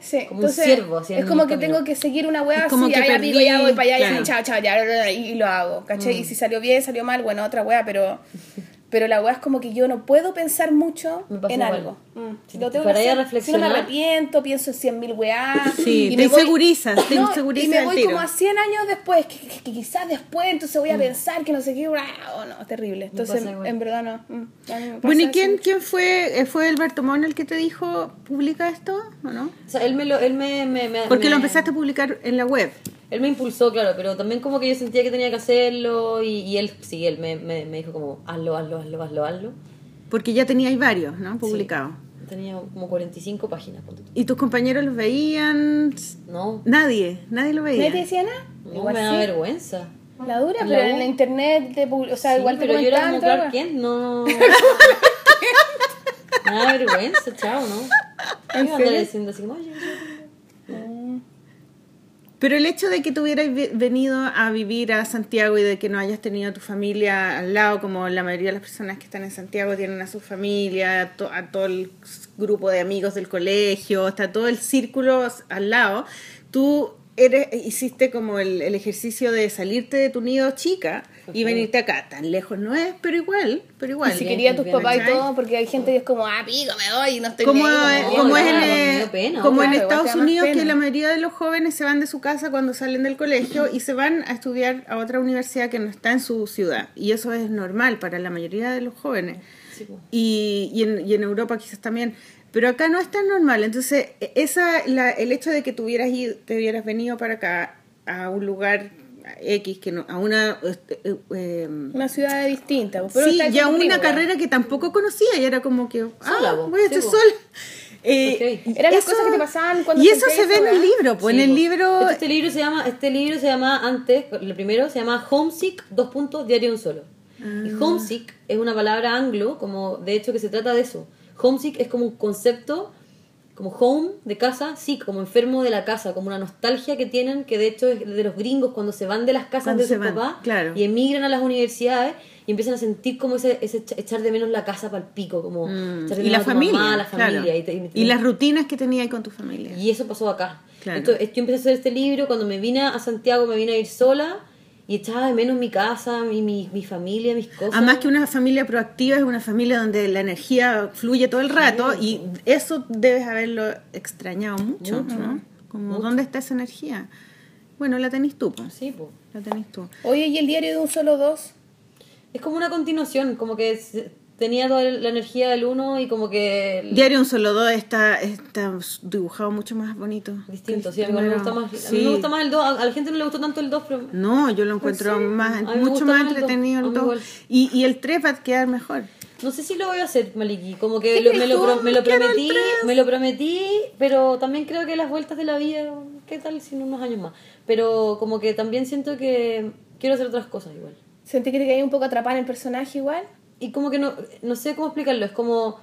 Sí. como Entonces, un ciervo. Así es como que camino. tengo que seguir una como así, que ya, ya pico, perdí, ya voy para allá, claro. y chao, chao, ya, y, lo hago, ¿cachai? Mm. Y si salió bien, salió mal, bueno, otra weá, pero, pero la weá es como que yo no puedo pensar mucho Me pasa en igual. algo. Mm. Si Lo te tengo que paráis a hacer. Si no me arrepiento, pienso en cien mil weás. Sí, y te voy- insegurizas, te No, insegurizas Y me voy tiro. como a 100 años después, que, que- que quizás después, entonces voy a pensar que no sé qué, oh, no, terrible. Entonces, en verdad no. Mm, Bueno, ¿y quién, quién fue? Eh, ¿Fue el Bartomón el que te dijo, publica esto o no? O sea, él me lo, él me, me, me- Porque me- lo empezaste a publicar en la web. Él me impulsó, claro, pero también como que yo sentía que tenía que hacerlo y, y él, sí, él me, me, me dijo como, hazlo, hazlo, hazlo, hazlo, hazlo. Porque ya teníais varios, ¿no? Publicados. Tenía como 45 páginas. ¿Y tus compañeros los veían? No, Nadie, nadie lo veía. ¿Nadie te decía nada? no Igual me da sí. vergüenza. La dura, La pero U. en la internet, te o sea, Sí, igual te pero yo era como Clark. Kent, no. Me da vergüenza, chao, ¿no? ¿Qué ¿En serio? diciendo así oye, Pero el hecho de que ve- venido a vivir a Santiago y de que no hayas tenido a tu familia al lado, como la mayoría de las personas que están en Santiago tienen a su familia, a, to- a todo el grupo de amigos del colegio, está todo el círculo al lado, tú eres, hiciste como el ejercicio de salirte de tu nido chica y venirte acá. Tan lejos no es, pero igual, pero igual. Y si quería tus papás y todo, porque hay gente que es como, ah, pico, me doy y no estoy como, bien, como, como es en, eh, pena, como claro, Estados Unidos que la mayoría de los jóvenes se van de su casa cuando salen del colegio y se van a estudiar a otra universidad que no está en su ciudad y eso es normal para la mayoría de los jóvenes. Sí, y, y, en, y en Europa quizás también pero acá no es tan normal. Entonces e- esa la, el hecho de que tuvieras ido, te hubieras venido para acá a un lugar X que no a una este, eh, eh, Una ciudad distinta. Pero sí, y a una primo, carrera que tampoco conocía y era como que, ah, Sola, po. voy a Sí, estar po. sola. Eh. Eran las cosas que te pasaban cuando Y eso se ve en el libro, pues Sí, en el libro... Este, este libro se llama, este libro se llama antes, el primero se llama Homesick, dos puntos, diario un solo. Y Ah. homesick es una palabra anglo, como de hecho que se trata de eso. Homesick es como un concepto, como home, de casa, sick, como enfermo de la casa, como una nostalgia que tienen, que de hecho es de los gringos cuando se van de las casas Cuando de sus van, papás claro. y emigran a las universidades y empiezan a sentir como ese, ese echa- echar de menos la casa para el pico, como Mm, echar de y la menos a tu familia, mamá, la claro. familia. Y, te- y- y las rutinas que tenía ahí con tu familia. y eso pasó acá. Claro. Entonces, yo empecé a hacer este libro cuando me vine a Santiago, me vine a ir sola y echaba de menos mi casa, mi, mi, mi familia, mis cosas. Además que una familia proactiva es una familia donde la energía fluye todo el rato y eso debes haberlo extrañado mucho, ¿no? Como, ¿dónde está esa energía? Bueno, la tenés tú, pues. Sí, po. La tenés tú. Oye, ¿y el diario de un solo dos? Es como una continuación, como que tenía toda la energía del uno y como que... el- Diario un solo dos está, está dibujado mucho más bonito. Distinto, sí, a mí me gusta más, a Sí. mí me gusta más el 2, a, a la gente no le gustó tanto el 2, pero... No, yo lo encuentro más, A mí me mucho más más el dos. entretenido A el mí 2. igual. Y, y el 3 va a quedar mejor. No sé si lo voy a hacer, Maliki. Como que ¿Qué lo- me, lo, me lo prometí, me lo prometí, pero también creo que las vueltas de la vida, ¿qué tal si unos años más? Pero como que también siento que quiero hacer otras cosas igual. ¿Sentí que te quedé un poco atrapada en el personaje igual? Y como que no, no sé cómo explicarlo, es como,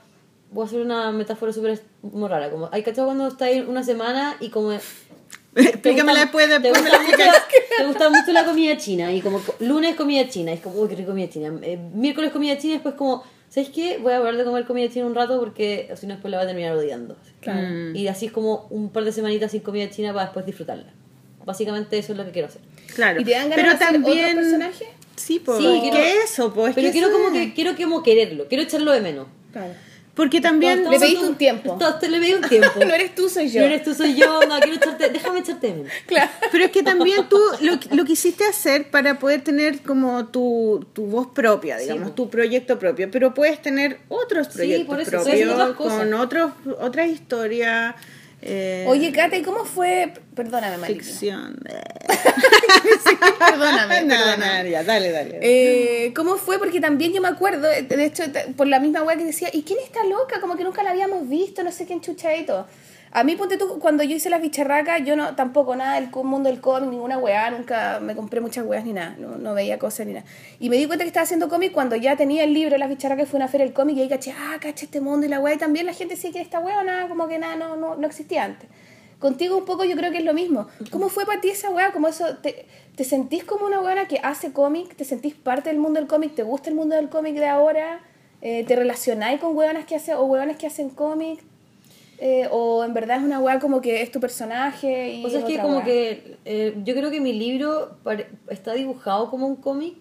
voy a hacer una metáfora súper muy rara, como, hay cachado cuando estás ahí una semana y como... Explícamela después, te después me gusta la mucho explicas. la- Te gusta mucho la comida china y como co- lunes comida china, y es como, uy, qué rico comida china. Eh, miércoles comida china y después como, ¿sabes qué? Voy a parar de comer comida china un rato porque si no después la voy a terminar odiando. Claro. Mm. Y así es como un par de semanitas sin comida china para después disfrutarla. Básicamente eso es lo que quiero hacer. Claro. ¿Y te dan ganas Pero de hacer también... otro personaje? Sí, pues. Sí, ¿qué quiero- eso? Pues, Pero quiero eso como que quiero como quererlo, quiero echarlo de menos. Claro. Porque también... Le pediste un tiempo. Te le pedí un tiempo. no eres tú, soy yo. No eres tú, soy yo. No, quiero echarte, déjame echarte de menos. Claro. Pero es que también tú lo, lo quisiste hacer para poder tener como tu, tu voz propia, digamos, po. tu proyecto propio. Pero puedes tener otros Sí, proyectos por eso, propios, con otros, otras historias. Eh, Oye, Kate, ¿cómo fue? Perdóname, Maliki. ficción. Perdóname, No, perdóname. no, ya, dale, dale. Eh, ¿Cómo fue? Porque también yo me acuerdo, de hecho, por la misma weá que decía, ¿y quién está loca? Como que nunca la habíamos visto, no sé quién chucha y todo. A mí, ponte tú, cuando yo hice las bicharracas, yo no, tampoco nada del mundo del cómic, ninguna weá, nunca me compré muchas weas ni nada, no, no veía cosas ni nada. Y me di cuenta que estaba haciendo cómic cuando ya tenía el libro, las bicharracas, fue una feria del cómic y ahí caché, ah, caché este mundo y la weá, y también la gente decía que esta weá o nada, como que nada, no, no, no existía antes. Contigo un poco yo creo que es lo mismo. ¿Cómo fue para ti esa weá? Como eso, te, ¿te sentís como una weá que hace cómic? ¿Te sentís parte del mundo del cómic? ¿Te gusta el mundo del cómic de ahora? Eh, ¿Te relacionáis con weonas que hacen o weones que hacen cómic? Eh, ¿O en verdad es una weá como que es tu personaje? Y O sea, es que como weá? que eh, yo creo que mi libro está dibujado como un cómic,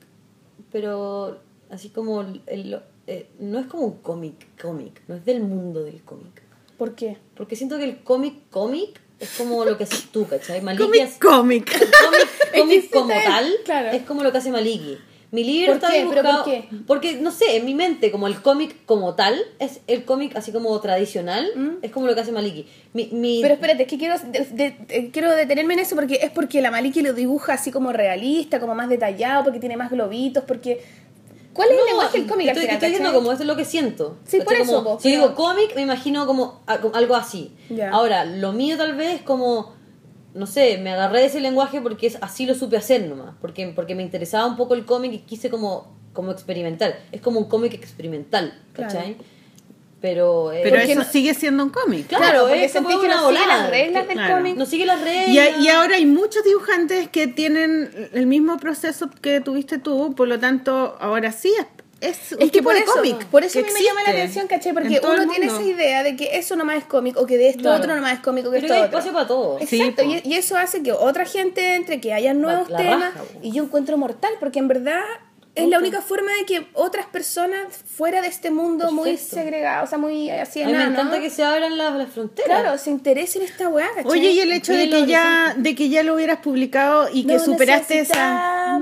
pero así como el, el- eh, no es como un cómic, cómic, no es del mundo del cómic. ¿Por qué? Porque siento que el cómic, cómic es como lo que haces tú, ¿cachai? Maliki Cómic, cómic. cómic, cómic como tal claro. es como lo que hace Maliki. Mi libro ¿Por está qué? ¿Pero por qué? porque no sé, en mi mente como el cómic como tal es el cómic así como tradicional, es como lo que hace Maliki. Mi, mi- Pero espérate, es que quiero, de- de- de- quiero detenerme en eso porque es porque la Maliki lo dibuja así como realista, como más detallado, porque tiene más globitos, porque... ¿Cuál es el No, lenguaje del cómic al estoy, final, estoy diciendo como eso es lo que siento. Sí, ¿cachai? por eso, Como, po, si pero- digo cómic, me imagino como algo así. Ya. Ahora, lo mío tal vez es como, no sé, me agarré de ese lenguaje porque es así lo supe hacer nomás. Porque, porque me interesaba un poco el cómic y quise como, como experimentar. Es como un cómic experimental, ¿cachai? Pero, eh, Pero eso no- sigue siendo un cómic. Claro, Claro, porque es sentís como que una no sigue las reglas del Claro. cómic. no sigue las reglas. Y, a- y ahora hay muchos dibujantes que tienen el mismo proceso que tuviste tú, por lo tanto, ahora sí es es un Es que tipo por de cómic. por eso que a mí me llama la atención, ¿cachai? Porque uno tiene esa idea de que eso nomás es cómic, o que de esto Claro. otro nomás es cómic, o que Pero esto hay otro. espacio para todo. Sí, Exacto, po. y, y eso hace que otra gente entre, que haya nuevos la temas, y yo encuentro mortal, porque en verdad es la única forma de que otras personas fuera de este mundo muy Perfecto. segregado, o sea, muy así mí me encanta que se abran las, las fronteras. claro, se interesen en esta weá, ¿cachai? Oye, y el hecho de que ya, de que ya lo hubieras publicado y que No superaste esa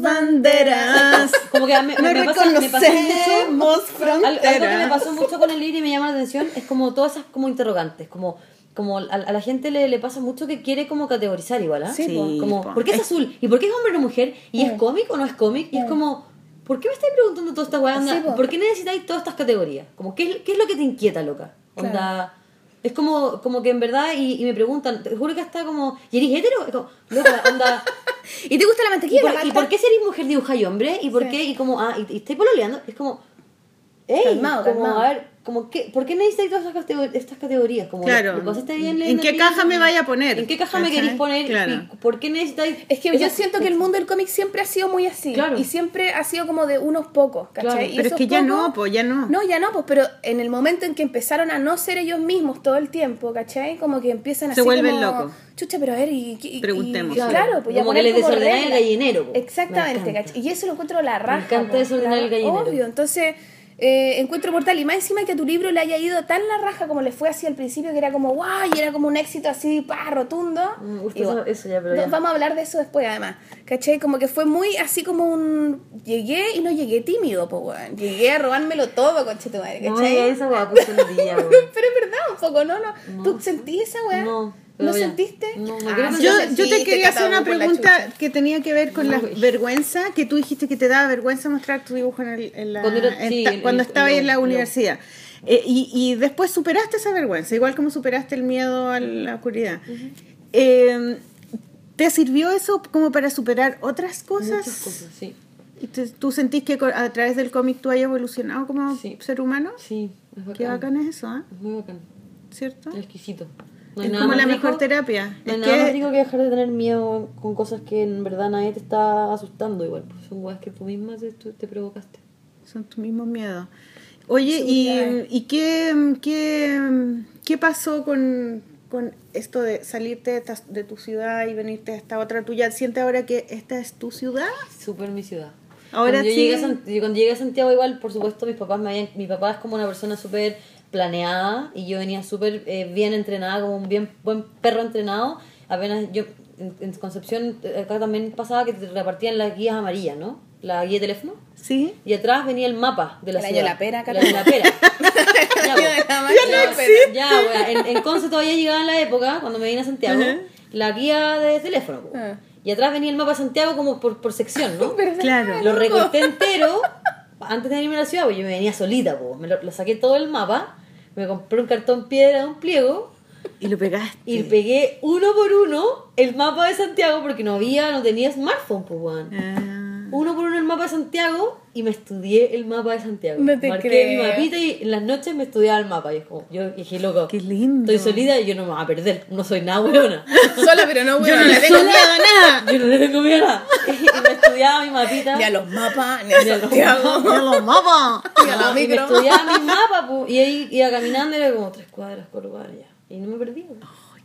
banderas. Como que mí- no me pasa- me pasa reconocemos Al- Algo que me fronteras. pasó mucho con el libro y me llama la atención es como todas esas como interrogantes, como como a, a la gente le, le pasa mucho que quiere como categorizar igual, ¿ah? Sí, Sí. Como, po. ¿por qué es azul? ¿Y por qué es hombre o mujer? ¿Y es Mm. cómic o no es cómic? Y es como, ¿por qué me estáis preguntando toda esta weá? Onda, Sí, po. ¿Por qué necesitáis todas estas categorías? Como, ¿qué, es- ¿Qué es lo que te inquieta, loca? Onda, Es como, como que en verdad, y, y me preguntan, te juro que hasta como, ¿y eres hetero? Es como, loca, onda, ¿Y te gusta la ¿Y mantequilla? por, la y por qué si eres mujer dibujáis hombre? ¿Y por Sí. qué? Y como, ah, y, y estáis pololeando. Es como, ey, Calmado, como, calmado. a ver, como, ¿qué, ¿por qué necesitáis todas estas categor- estas categorías? Como, Claro. ¿lo pasaste bien ¿En qué caja me vaya a poner? ¿En qué caja me queréis poner? Claro. ¿Y ¿Por qué necesitáis...? Es que yo siento que el mundo del cómic siempre ha sido muy así. Claro. Y siempre ha sido como de unos pocos, ¿cachai? Claro, Y Pero es que ya pocos- no, pues ya no. No, ya no, pues, pero en el momento en que empezaron a no ser ellos mismos todo el tiempo, ¿cachai? Como que empiezan Se así vuelven como, locos. Chucha, pero a ver, y... y- y- Preguntemos. Claro, Claro. pues ya Como que les desordenáis el gallinero. Me Exactamente, encanta. ¿cachai? Y eso lo encuentro la raja. encanta po, desordenar el gallinero. Obvio, entonces... eh, encuentro mortal y más encima que a tu libro le haya ido tan la raja como le fue así al principio que era como guau y era como un éxito así pa rotundo Y eso- eso ya, pero no, ya. vamos a hablar de eso después además ¿cachai? como que fue muy así como un llegué y no llegué tímido pues weón llegué a robármelo todo conche tu madre No, ¿cachai? esa weá puso el día, weón. pero es verdad un poco ¿no? no, ¿tú sentís esa weá? No, ¿No pero ya. sentiste? No, no Ah, sí Yo, te sentiste, quería hacer una pregunta que tenía que ver con la vergüenza, que tú dijiste que te daba vergüenza mostrar tu dibujo en, el- en la, Cuando era- en sí, ta- en- cuando en- estaba ahí en la universidad. Eh, y, y después superaste esa vergüenza, igual como superaste el miedo a la oscuridad. Eh, ¿Te sirvió eso como para superar otras cosas? Muchas cosas, sí. ¿Y te- ¿Tú sentís que a través del cómic tú hayas evolucionado como Sí. ser humano? Sí, es bacán. Qué bacán es eso, ¿ah? Es muy bacán. ¿cierto? Es exquisito. No Es como la rico- mejor terapia. No Es nada más que rico que dejar de tener miedo con cosas que en verdad nadie te está asustando igual. Pues son weas que tú misma te, tú te provocaste. son tus mismos miedos. Oye, ¿y, Seguridad. ¿y qué, qué, qué pasó con, con esto de salirte de, esta- de tu ciudad y venirte a esta otra tuya? ¿Sientes ahora que esta es tu ciudad? Súper mi ciudad. Ahora cuando, yo sí. llegué a cuando llegué a Santiago igual, por supuesto, mis papás me habían, mi papá es como una persona súper planeada y yo venía súper eh, bien entrenada, como un bien buen perro entrenado. Apenas yo, en, en Concepción, eh, acá también pasaba que te repartían las guías amarillas, ¿no? La guía de teléfono. ¿Sí? Y atrás venía el mapa de la El año ciudad. de la pera, año de la pera. Ya, pues. de la máquina, Ya, wea, en, en Conce todavía llegaba en la época, cuando me vine a Santiago, la guía de teléfono. po. Ah. Y atrás venía el mapa de Santiago como por, por sección, ¿no? Claro. Lo recorté entero antes de venirme a la ciudad, porque yo me venía solita, po. Me lo, lo saqué todo el mapa, me compré un cartón piedra de un pliego Y lo pegaste. y pegué uno por uno el mapa de Santiago porque no había, no tenía smartphone, pues, weón. Ah. Uno por uno el mapa de Santiago y me estudié el mapa de Santiago. No te Marqué creo. mi mapita y en las noches me estudiaba el mapa. Y es como, yo dije, loco, Qué lindo. estoy solita y yo no me voy a perder. No soy nada weona. Sola, pero no, Yo bueno, no le tengo sola. miedo a nada. Yo no le tengo miedo a nada. Y me estudiaba mi mapita. Ni a los mapas, ni a Ni a los Santiago, ¡Ya lo mapa! ni a No, y me micro. estudiaba mi mapa pu, y ahí iba caminando y era como tres cuadras, cuatro cuadras ya. Y no me perdí. pu.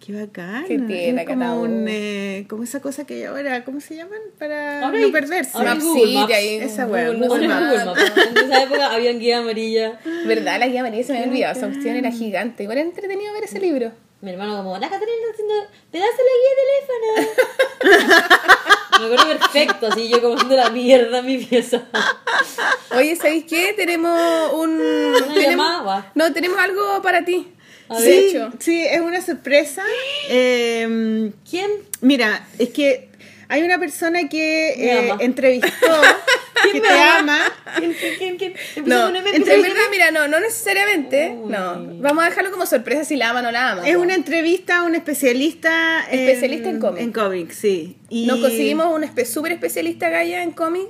¡Qué bacán! Qué pena, es como, un, eh, como esa cosa que ahora, ¿cómo se llaman? Para Ahora no hay- perderse. ahora hay Google Maps. ahí, Esa Google Google Maps. En esa época había guía amarilla. ¿Verdad? La guía amarilla se me había olvidado. Esa cuestión era gigante. Igual era entretenido ver ese libro. Mi hermano como, la Catarina está haciendo pedazo de la guía de teléfono. me acuerdo perfecto, así yo como haciendo la mierda en mi pieza. Oye, ¿sabéis qué? Tenemos un... tenemos- llamada. No, tenemos algo para ti. A de ver. Sí, hecho. sí, es una sorpresa. Eh, ¿Quién? mira, es que hay una persona que eh, entrevistó, que te ama. ¿Quién? ¿Quién? ¿Quién? No, en verdad, mira, no, no necesariamente. Uy. No, vamos a dejarlo como sorpresa si la ama o no la ama. Es una entrevista a un especialista Especialista en cómic. En cómic, sí. Y Nos conseguimos un espe súper especialista, Gaya, en cómic.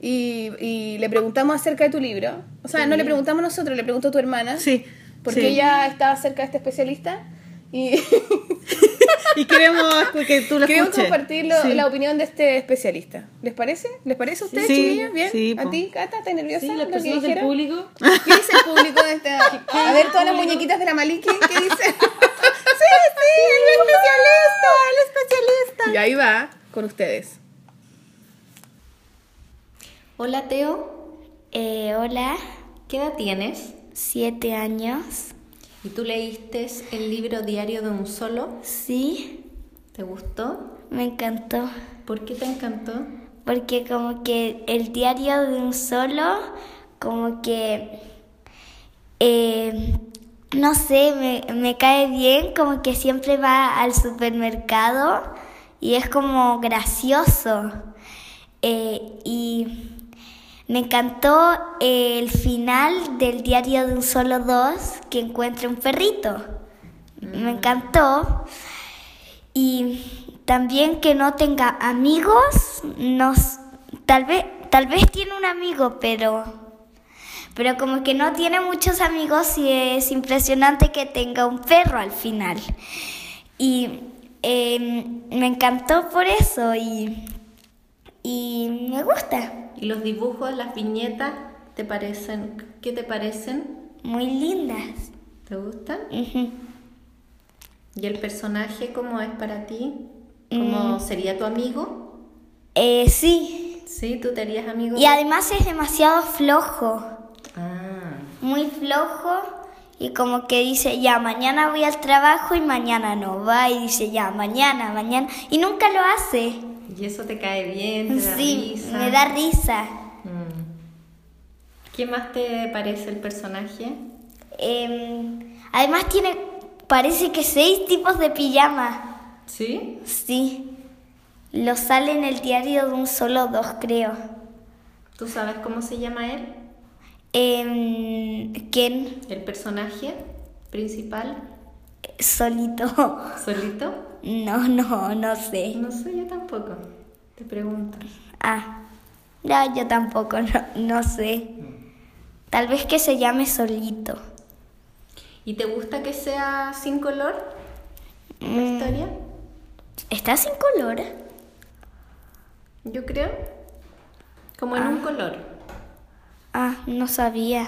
Y, y le preguntamos acerca de tu libro. O sea, no le preguntamos nosotros, le preguntó tu hermana. Sí. Porque sí. ella estaba cerca de este especialista. Y y queremos que tú lo Queremos escuches. compartir lo- Sí. la opinión de este especialista. ¿Les parece? ¿Les parece a ustedes, Sí, chiquillas? ¿Bien? sí, ¿A ti, Cata? ¿Estás nerviosa? Sí, las ¿Lo que personas del público. ¿Qué dice el público de esta? A ver, todas las muñequitas de la Maliki, ¿qué dice? Sí, sí, el especialista, el especialista. Y ahí va, con ustedes. Hola Teo, Eh, hola, ¿qué edad tienes? Siete años. ¿Y tú leíste el libro Diario de un Solo? Sí, ¿Te gustó? me encantó. ¿Por qué te encantó? Porque como que el diario de un solo, como que, eh, no sé, me, me cae bien, como que siempre va al supermercado y es como gracioso. Eh, y me encantó el final del diario de un solo dos, que encuentra un perrito. Me encantó. Y también que no tenga amigos, nos, tal vez, tal vez tiene un amigo, pero, pero como que no tiene muchos amigos y es impresionante que tenga un perro al final. Y eh, me encantó por eso y, y me gusta, ¿Y los dibujos, las viñetas, te parecen, qué te parecen? muy lindas. ¿Te gustan? ¿Y el personaje cómo es para ti? ¿Cómo sería tu amigo? Eh, sí, ¿Sí? ¿Tú te harías amigo? y además es demasiado flojo. Ah, muy flojo y como que dice, ya, mañana voy al trabajo y mañana no va y dice, ya, mañana, mañana y nunca lo hace. ¿Y eso te cae bien? ¿Te da Sí, risa? me da risa. Mm. ¿Qué más te parece el personaje? Em, además tiene, parece que seis tipos de pijama. ¿Sí? Sí, lo sale en el diario de un solo dos, creo. ¿Tú sabes cómo se llama él? Em, Ken, ¿El personaje principal? Solito. ¿Solito? No, no, no sé. No sé, yo tampoco. Te pregunto. Ah, no, yo tampoco, no, no sé. Tal vez que se llame solito. ¿Y te gusta que sea sin color la Mm. historia? ¿Está sin color? Yo creo. Como en un color. Ah, no sabía.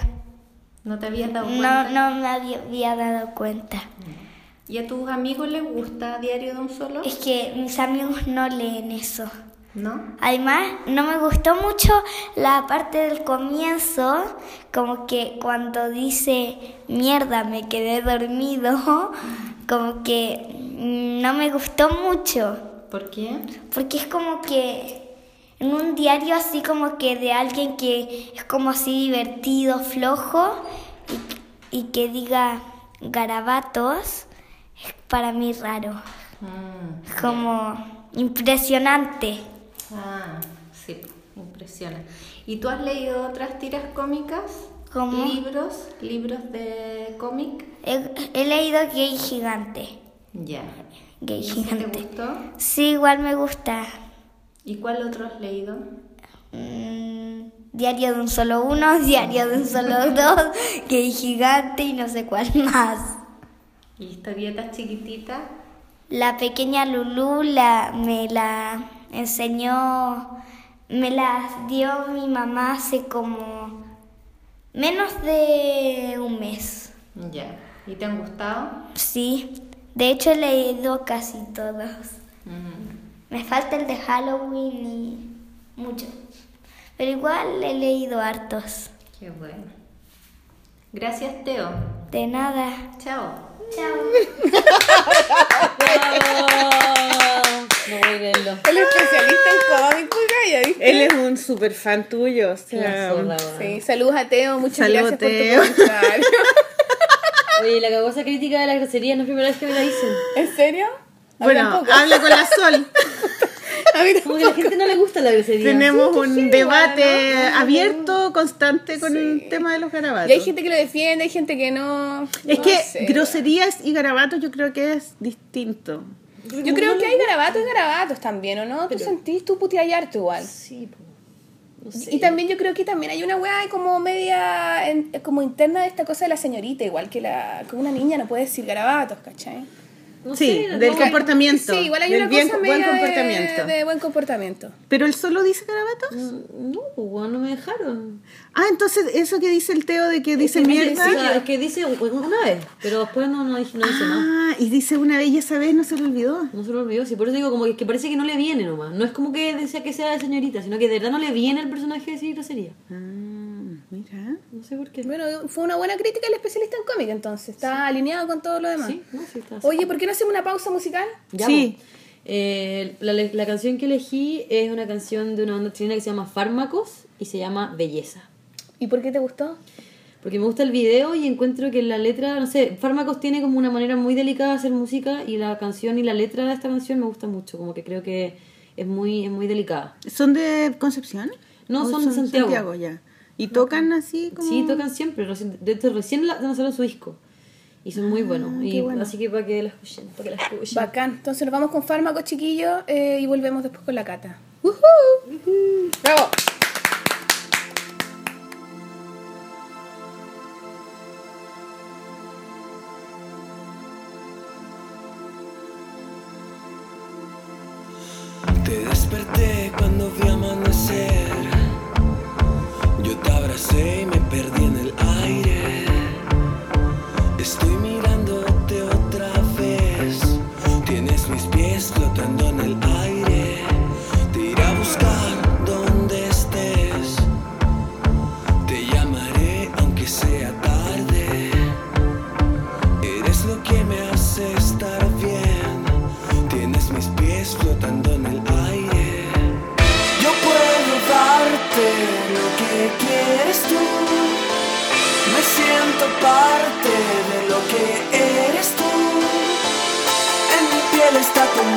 ¿No te habías dado No, cuenta? no me había, había dado cuenta. ¿Y a tus amigos les gusta Diario de un Solo? Es que mis amigos no leen eso. ¿No? Además, no me gustó mucho la parte del comienzo, como que cuando dice mierda me quedé dormido, como que no me gustó mucho. ¿Por qué? Porque es como que en un diario así como que de alguien que es como así divertido, flojo y, y que diga garabatos, para mí raro, Mm. como impresionante. Ah, sí, impresiona. ¿Y tú has leído otras tiras cómicas? ¿Cómo? ¿Libros? ¿Libros de cómic? He, he leído Gay Gigante. Ya. Gay ¿Y ese te Gigante. gustó? Sí, igual me gusta. ¿Y cuál otro has leído? Mm, diario de un solo uno, diario de un solo dos, Gay Gigante y no sé cuál más. ¿Y historietas chiquititas? La pequeña Lulú la, me la enseñó, me las dio mi mamá hace como menos de un mes. Ya. ¿Y te han gustado? Sí, de hecho he leído casi todos. Me falta el de Halloween y mucho. Pero igual he leído hartos. Qué bueno. Gracias, Teo. De nada. Chao. Chao. No voy a verlo. El especialista en cómic, pues, Gaya, ¿viste? Él es un super fan tuyo. O sea. Sí, saludos a Teo, muchas Saludos, gracias Teo. por tu comentario. Oye, la cagosa crítica de la grosería no es la primera vez que me la dicen. ¿En serio? Bueno, habla con la Sol. A mí Como que a la gente no le gusta la grosería. Tenemos Sí, un sí, debate bueno, abierto, constante con el tema de los garabatos. Y hay gente que lo defiende, hay gente que no. Es no que sé. groserías y garabatos yo creo que es distinto. Yo creo que hay garabatos y garabatos también, ¿o no? Tú sentís, tú puteas harto igual. Sí, po. No sé. Y también yo creo que también hay una weá como media, en- como interna de esta cosa de la señorita, igual que la que una niña no puede decir garabatos, ¿cachai? No Sí, sé, del no- comportamiento. Sí, igual hay una bien- cosa buen media comportamiento. De, buen comportamiento. Pero él solo dice garabatos. No, pues, weón, no me dejaron. Ah, entonces eso que dice el Teo de que dice Es que mierda. sea, es que dice una vez, pero después no, no, dice- no dice más. Ah, y dice una vez y esa vez no se le olvidó. No se lo olvidó, sí, por eso digo como que, que parece que no le viene nomás. No es como que desea que sea de señorita, sino que de verdad no le viene al personaje decir grosería. Ah, mira. No sé por qué. Bueno, fue una buena crítica el especialista en cómic entonces. Está alineado con todo lo demás. Sí, no, sí está. Oye, ¿por qué no hacemos una pausa musical? Ya, Sí. po. Eh, la, la canción que elegí es una canción de una banda chilena que se llama Fármacos y se llama Belleza. ¿Y por qué te gustó? Porque me gusta el video y encuentro que la letra, no sé, Fármacos tiene como una manera muy delicada de hacer música y la canción y la letra de esta canción me gusta mucho, como que creo que es muy, es muy delicada. ¿Son de Concepción? No, ¿O son de Santiago. ya. ¿Y tocan así como...? Sí, tocan siempre, recién, de hecho recién la- lanzaron su disco y son muy buenos. Y bueno. así que para que la escuchen, para que la escuchen. Bacán. Entonces nos vamos con fármacos, chiquillos, eh, y volvemos después con la cata. ¡Woohoo! ¡Bravo! Yo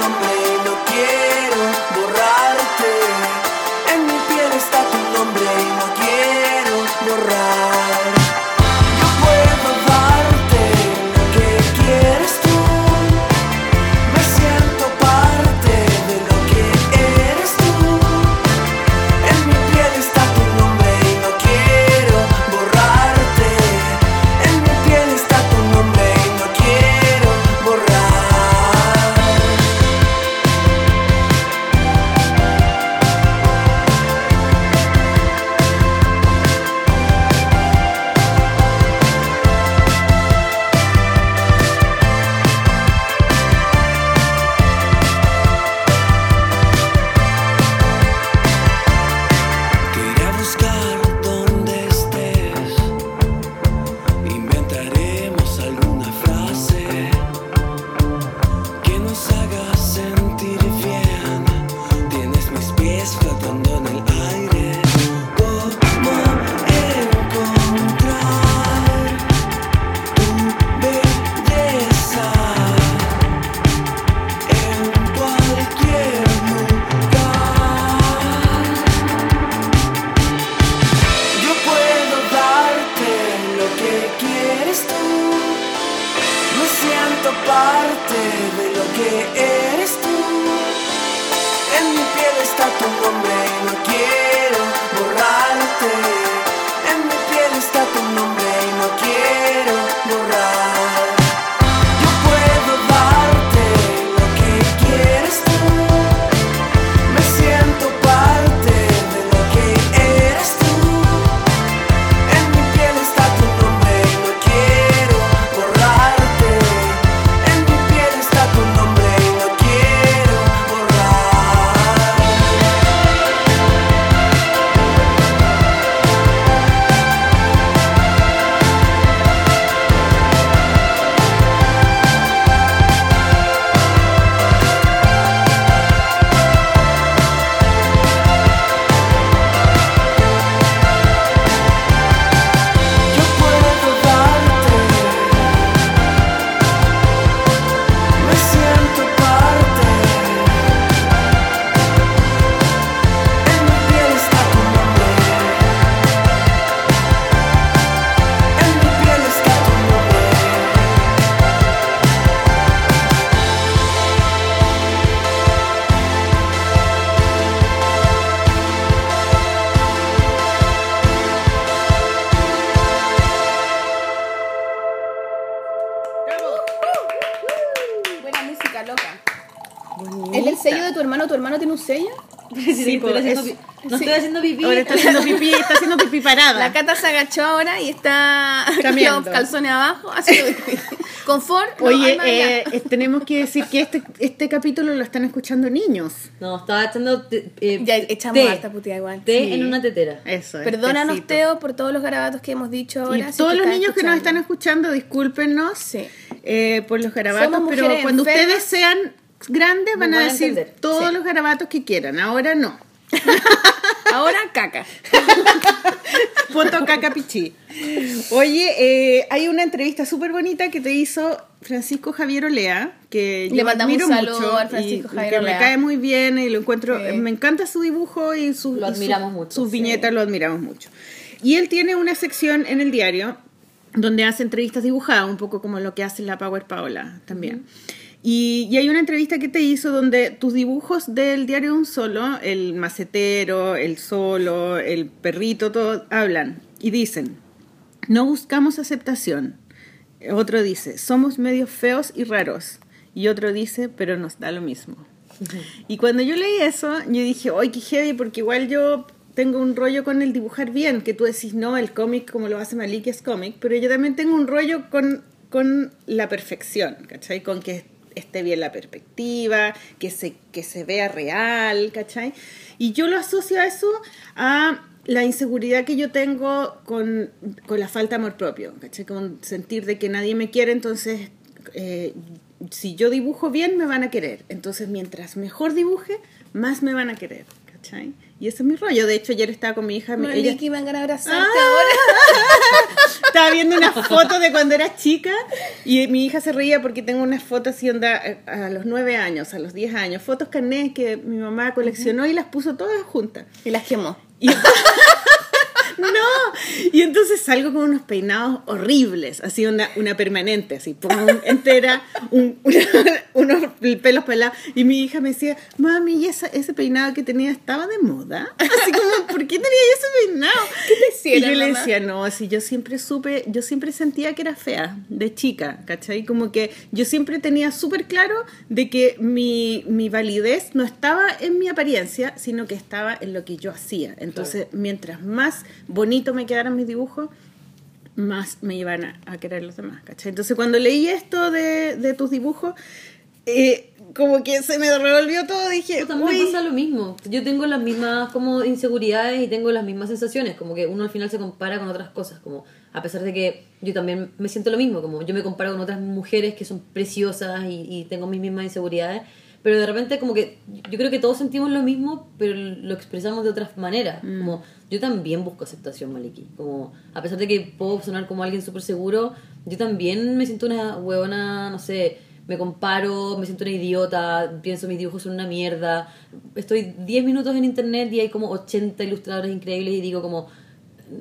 nombre haciendo es- pi- no estoy haciendo pipí. Ahora está haciendo pipí, está haciendo pipí parada. La Cata se agachó ahora y está Cambiando. con calzones abajo, haciendo pipí. Confort. Oye, eh, eh, tenemos que decir que este, este capítulo lo están escuchando niños. No, estaba echando eh, Ya echamos té, harta puteada igual. té Sí. en una tetera. Eso. es, Perdónanos, tecito. Teo, por todos los garabatos que hemos dicho ahora. Y si es todos los niños que nos están escuchando. discúlpenos Sí. eh, por los garabatos, pero cuando enfermas. ustedes sean grandes van a van a decir todos Sí. los garabatos que quieran. Ahora no. Ahora caca. Punto cacapichí. Oye, eh, hay una entrevista súper bonita que te hizo Francisco Javier Olea, que Le yo mandamos un saludo mucho al Francisco y Javier que Olea. me cae muy bien y lo encuentro, Sí. me encanta su dibujo y sus Lo y su- admiramos mucho, sus sí. viñetas lo admiramos mucho. Y él tiene una sección en el diario donde hace entrevistas dibujadas, un poco como lo que hace la Power Paola también. Y, y hay una entrevista que te hizo donde tus dibujos del diario un solo, el macetero, el solo, el perrito, todo, hablan y dicen, no buscamos aceptación. Otro dice, somos medios feos y raros. Y otro dice, pero nos da lo mismo. Y cuando yo leí eso, yo dije, ¡ay, qué heavy! Porque igual yo tengo un rollo con el dibujar bien, que tú decís, no, el cómic como lo hace Malik es cómic, pero yo también tengo un rollo con, con la perfección, ¿cachai? Con que esté bien la perspectiva, que se, que se vea real, ¿cachai? Y yo lo asocio a eso a la inseguridad que yo tengo con, con la falta de amor propio, ¿cachai? Con sentir de que nadie me quiere, entonces eh, si yo dibujo bien me van a querer. Entonces mientras mejor dibuje, más me van a querer, ¿cachai? Y ese es mi rollo. De hecho, ayer estaba con mi hija. ella Maliki, me van a abrazarte Ah. ahora. estaba viendo una foto de cuando era chica y mi hija se reía porque tengo unas fotos así onda a los 9 años, a los 10 años, fotos carnés que mi mamá coleccionó y las puso todas juntas. Y las quemó. Y no, y entonces salgo con unos peinados horribles, así una, una permanente, así, pum, entera, un- una- unos pelos pelados. Y mi hija me decía, mami, ¿y esa- ese peinado que tenía estaba de moda? Así como, ¿por qué tenía ese peinado? ¿Qué te hicieron, Y yo le decía, no, si yo siempre supe, yo siempre sentía que era fea, de chica, ¿cachai? Como que yo siempre tenía súper claro de que mi, mi validez no estaba en mi apariencia, sino que estaba en lo que yo hacía. Entonces, mientras más bonito me quedaran mis dibujos, más me iban a, a querer los demás, ¿cachai? Entonces, cuando leí esto de, de tus dibujos, eh, como que se me revolvió todo, dije, me uy, pasa lo mismo. Yo tengo las mismas como inseguridades y tengo las mismas sensaciones. Como que uno al final se compara con otras cosas. Como a pesar de que yo también me siento lo mismo. Como yo me comparo con otras mujeres que son preciosas y, y tengo mis mismas inseguridades. Pero de repente como que yo creo que todos sentimos lo mismo, pero lo expresamos de otras maneras. Como yo también busco aceptación, Maliki. Como a pesar de que puedo sonar como alguien súper seguro, yo también me siento una huevona, no sé, me comparo, me siento una idiota, pienso mis dibujos son una mierda. Estoy 10 minutos en internet y hay como 80 ilustradores increíbles y digo como...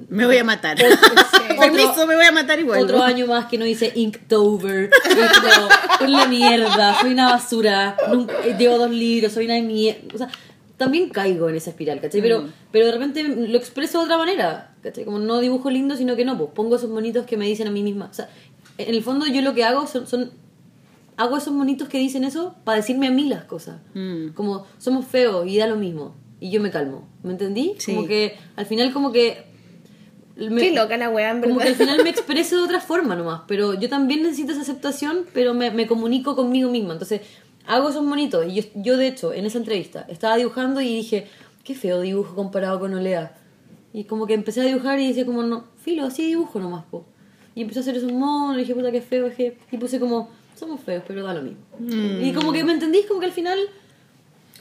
me voy a matar. Otro- Permiso, me voy a matar igual. Otro año más que no hice Inktober. Y es como, con la mierda, soy una basura. Nunca, eh, llevo dos libros, soy una mierda. O sea, también caigo en esa espiral, ¿cachai? Pero, pero de repente lo expreso de otra manera, ¿cachai? Como no dibujo lindo, sino que no, pues pongo esos monitos que me dicen a mí misma. O sea, en el fondo yo lo que hago son, son hago esos monitos que dicen eso para decirme a mí las cosas. Mm. Como somos feos y da lo mismo. Y yo me calmo. ¿Me entendí? Sí. Como que al final como que... me- Qué loca la weá, en como que verdad. al final me expreso de otra forma nomás, pero yo también necesito esa aceptación, pero me, me comunico conmigo misma. Entonces, hago esos monitos. Y yo, yo, de hecho, en esa entrevista, estaba dibujando y dije, qué feo dibujo comparado con Olea. Y como que empecé a dibujar y decía como, no, filo, así dibujo nomás, po. Y empecé a hacer esos monos, y dije, puta, qué feo, dije, y puse como, somos feos, pero da lo mismo. Y como que, ¿me entendís? Como que al final,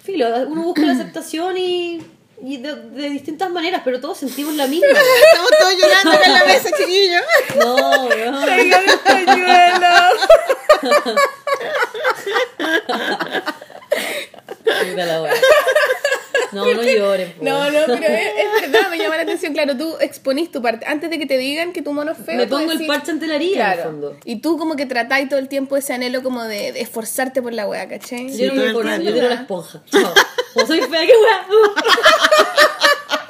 filo, uno busca la aceptación y... Y de, de distintas maneras, pero todos sentimos la misma. Estamos todos llorando acá en la mesa, chiquillos. No, pañuelo. Puta la wea. No, no lloren. No, no, pero es, es verdad, me llama la atención. Claro, tú exponís tu parte. Antes de que te digan que tu mono es feo. Me pongo el parche ante la herida, Claro. en el fondo. Y tú como que tratáis todo el tiempo ese anhelo como de, de esforzarte por la weá, ¿cachai? yo no me yo tiro la esponja. Chao. Como soy fea, qué wea.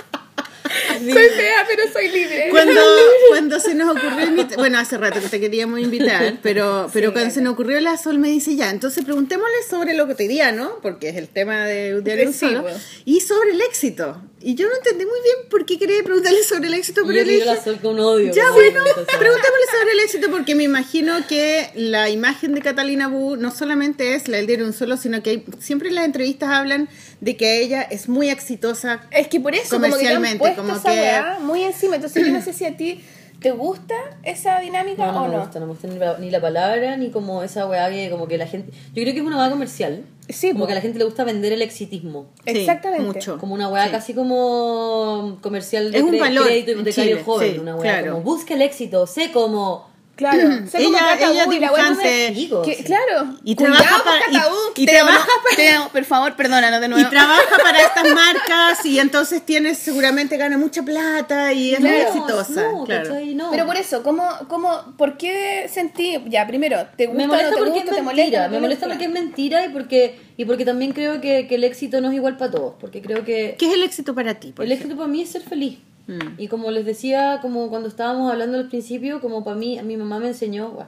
Soy fea, pero soy libre. Cuando, cuando se nos ocurrió invitar, bueno, hace rato que te queríamos invitar, pero, pero cuando se nos ocurrió la Sol me dice ya, entonces preguntémosle sobre lo cotidiano, porque es el tema de un diario Sí, solo, y sobre el éxito. Y yo no entendí muy bien por qué quería preguntarle sobre el éxito, pero Yo le dije, la con odio. ya como bueno, preguntémosle sobre el éxito porque me imagino que la imagen de Catalina Bu no solamente es la del diario un solo, sino que hay, siempre en las entrevistas hablan de que ella es muy exitosa Es que por eso, como que Comercialmente, como esa que- weá muy encima. Entonces, yo no sé si a ti te gusta esa dinámica No, no o me no. gusta, no me gusta ni la, ni la palabra, ni como esa weá que como que la gente... Yo creo que es una weá comercial. Sí, Como po. que a la gente le gusta vender el exitismo. Sí, Exactamente. mucho. Como una weá casi como comercial de Es un valor crédito hipotecario joven. sí, una weá claro. como busca el éxito, sé cómo... Claro. Ella- ella y la dibujante. donde- Digo, que- sí. Claro. Y trabaja para- y- y te trabaja amo, te amo. Por favor, perdónanos de Y nuevo. trabaja para estas marcas y entonces tienes seguramente gana mucha plata y es muy Claro, exitosa. No, claro. ¿cachai? No. Pero por eso, ¿cómo, cómo, ¿por qué sentí? Ya, primero, ¿te gusta me o molesta no te porque gusta? es ¿Te mentira, molesta? me molesta molesta? porque es mentira y porque y porque también creo que, que el éxito no es igual para todos, porque creo que ¿Qué es el éxito para ti? por el ejemplo? éxito para mí es ser feliz. Mm. Y como les decía, como cuando estábamos hablando al principio, como para mí, a mi mamá me enseñó, guau.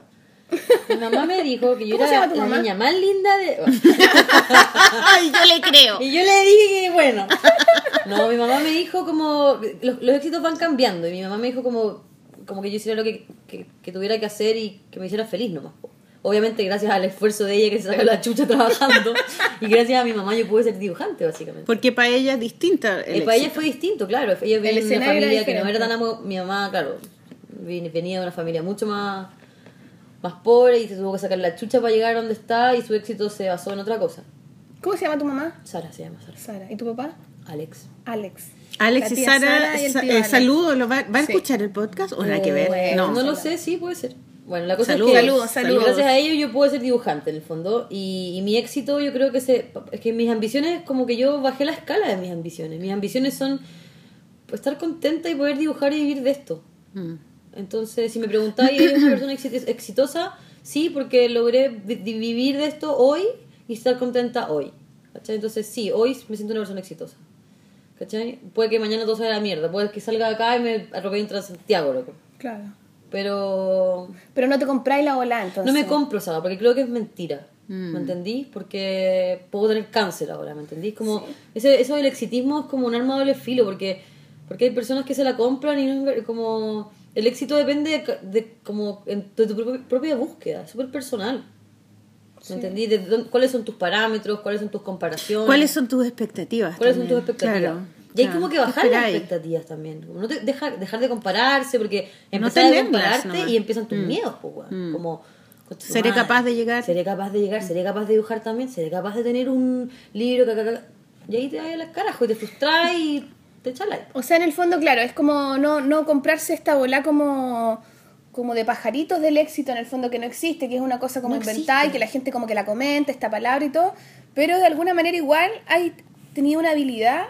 mi mamá me dijo que yo ¿Cómo se era la mamá? niña más linda de... Ay, yo le creo. Y yo le dije que, bueno, no, mi mamá me dijo como, los, los éxitos van cambiando y mi mamá me dijo como, como que yo hiciera lo que, que, que tuviera que hacer y que me hiciera feliz nomás. Obviamente gracias al esfuerzo de ella que se sacó la chucha trabajando y gracias a mi mamá yo pude ser dibujante básicamente. Porque para ella es distinta el Eh, para ella fue distinto, claro. Ella viene de una familia que no era tan... amo- Mi mamá, claro, venía de una familia mucho más, más pobre y se tuvo que sacar la chucha para llegar a donde está y su éxito se basó en otra cosa. ¿Cómo se llama tu mamá? Sara se llama Sara. Sara. ¿Y tu papá? Alex. Alex. Alex y tía Sara, y eh, saludos. ¿lo ¿Va, va a Sí. escuchar el podcast o nada que ver? Bueno, no. No lo sé, sí, puede ser. Bueno, la cosa Saludos. es que Saludos, saludos. gracias a ello yo puedo ser dibujante en el fondo y, y mi éxito yo creo que se, es que mis ambiciones como que yo bajé la escala de mis ambiciones. Mis ambiciones son pues, estar contenta y poder dibujar y vivir de esto. Mm. Entonces, si me preguntáis, ¿eres una persona exit- exitosa? Sí, porque logré vi- vi- vivir de esto hoy y estar contenta hoy. ¿Cachai? Entonces, sí, hoy me siento una persona exitosa. ¿Cachai? Puede que mañana todo sea la mierda, puede que salga de acá y me atropelle un Transantiago, loco. Claro. Pero Pero no te compráis la bola, entonces. no me compro esa, porque creo que es mentira. ¿Me entendí? Porque puedo tener cáncer ahora, ¿me entendí? Como ese, eso del exitismo es como un arma de doble filo, porque, porque hay personas que se la compran y no es como... El éxito depende de, ca- de como de tu propia, propia búsqueda, es súper personal. ¿Me entendí? De dónde- ¿Cuáles son tus parámetros? ¿Cuáles son tus comparaciones? ¿Cuáles son tus expectativas? ¿Cuáles son tus expectativas? Claro, y hay claro. como que ¿Qué bajar las expectativas también. No te, dejar, dejar de compararse, porque No empezar a compararte nomás. y empiezan tus Mm. miedos, pues, weón. Como, ¿Seré madre, capaz de llegar? Seré capaz de llegar, seré capaz de dibujar también, seré capaz de tener un libro, ca, ca, ca. y ahí te vas a las carajo y te frustras y te chalas. O sea, en el fondo, claro, es como no, no comprarse esta bola como, como de pajaritos del éxito, en el fondo que no existe, que es una cosa como No inventada y existe. que la gente como que la comenta, esta palabra y todo, pero de alguna manera igual hay tenido una habilidad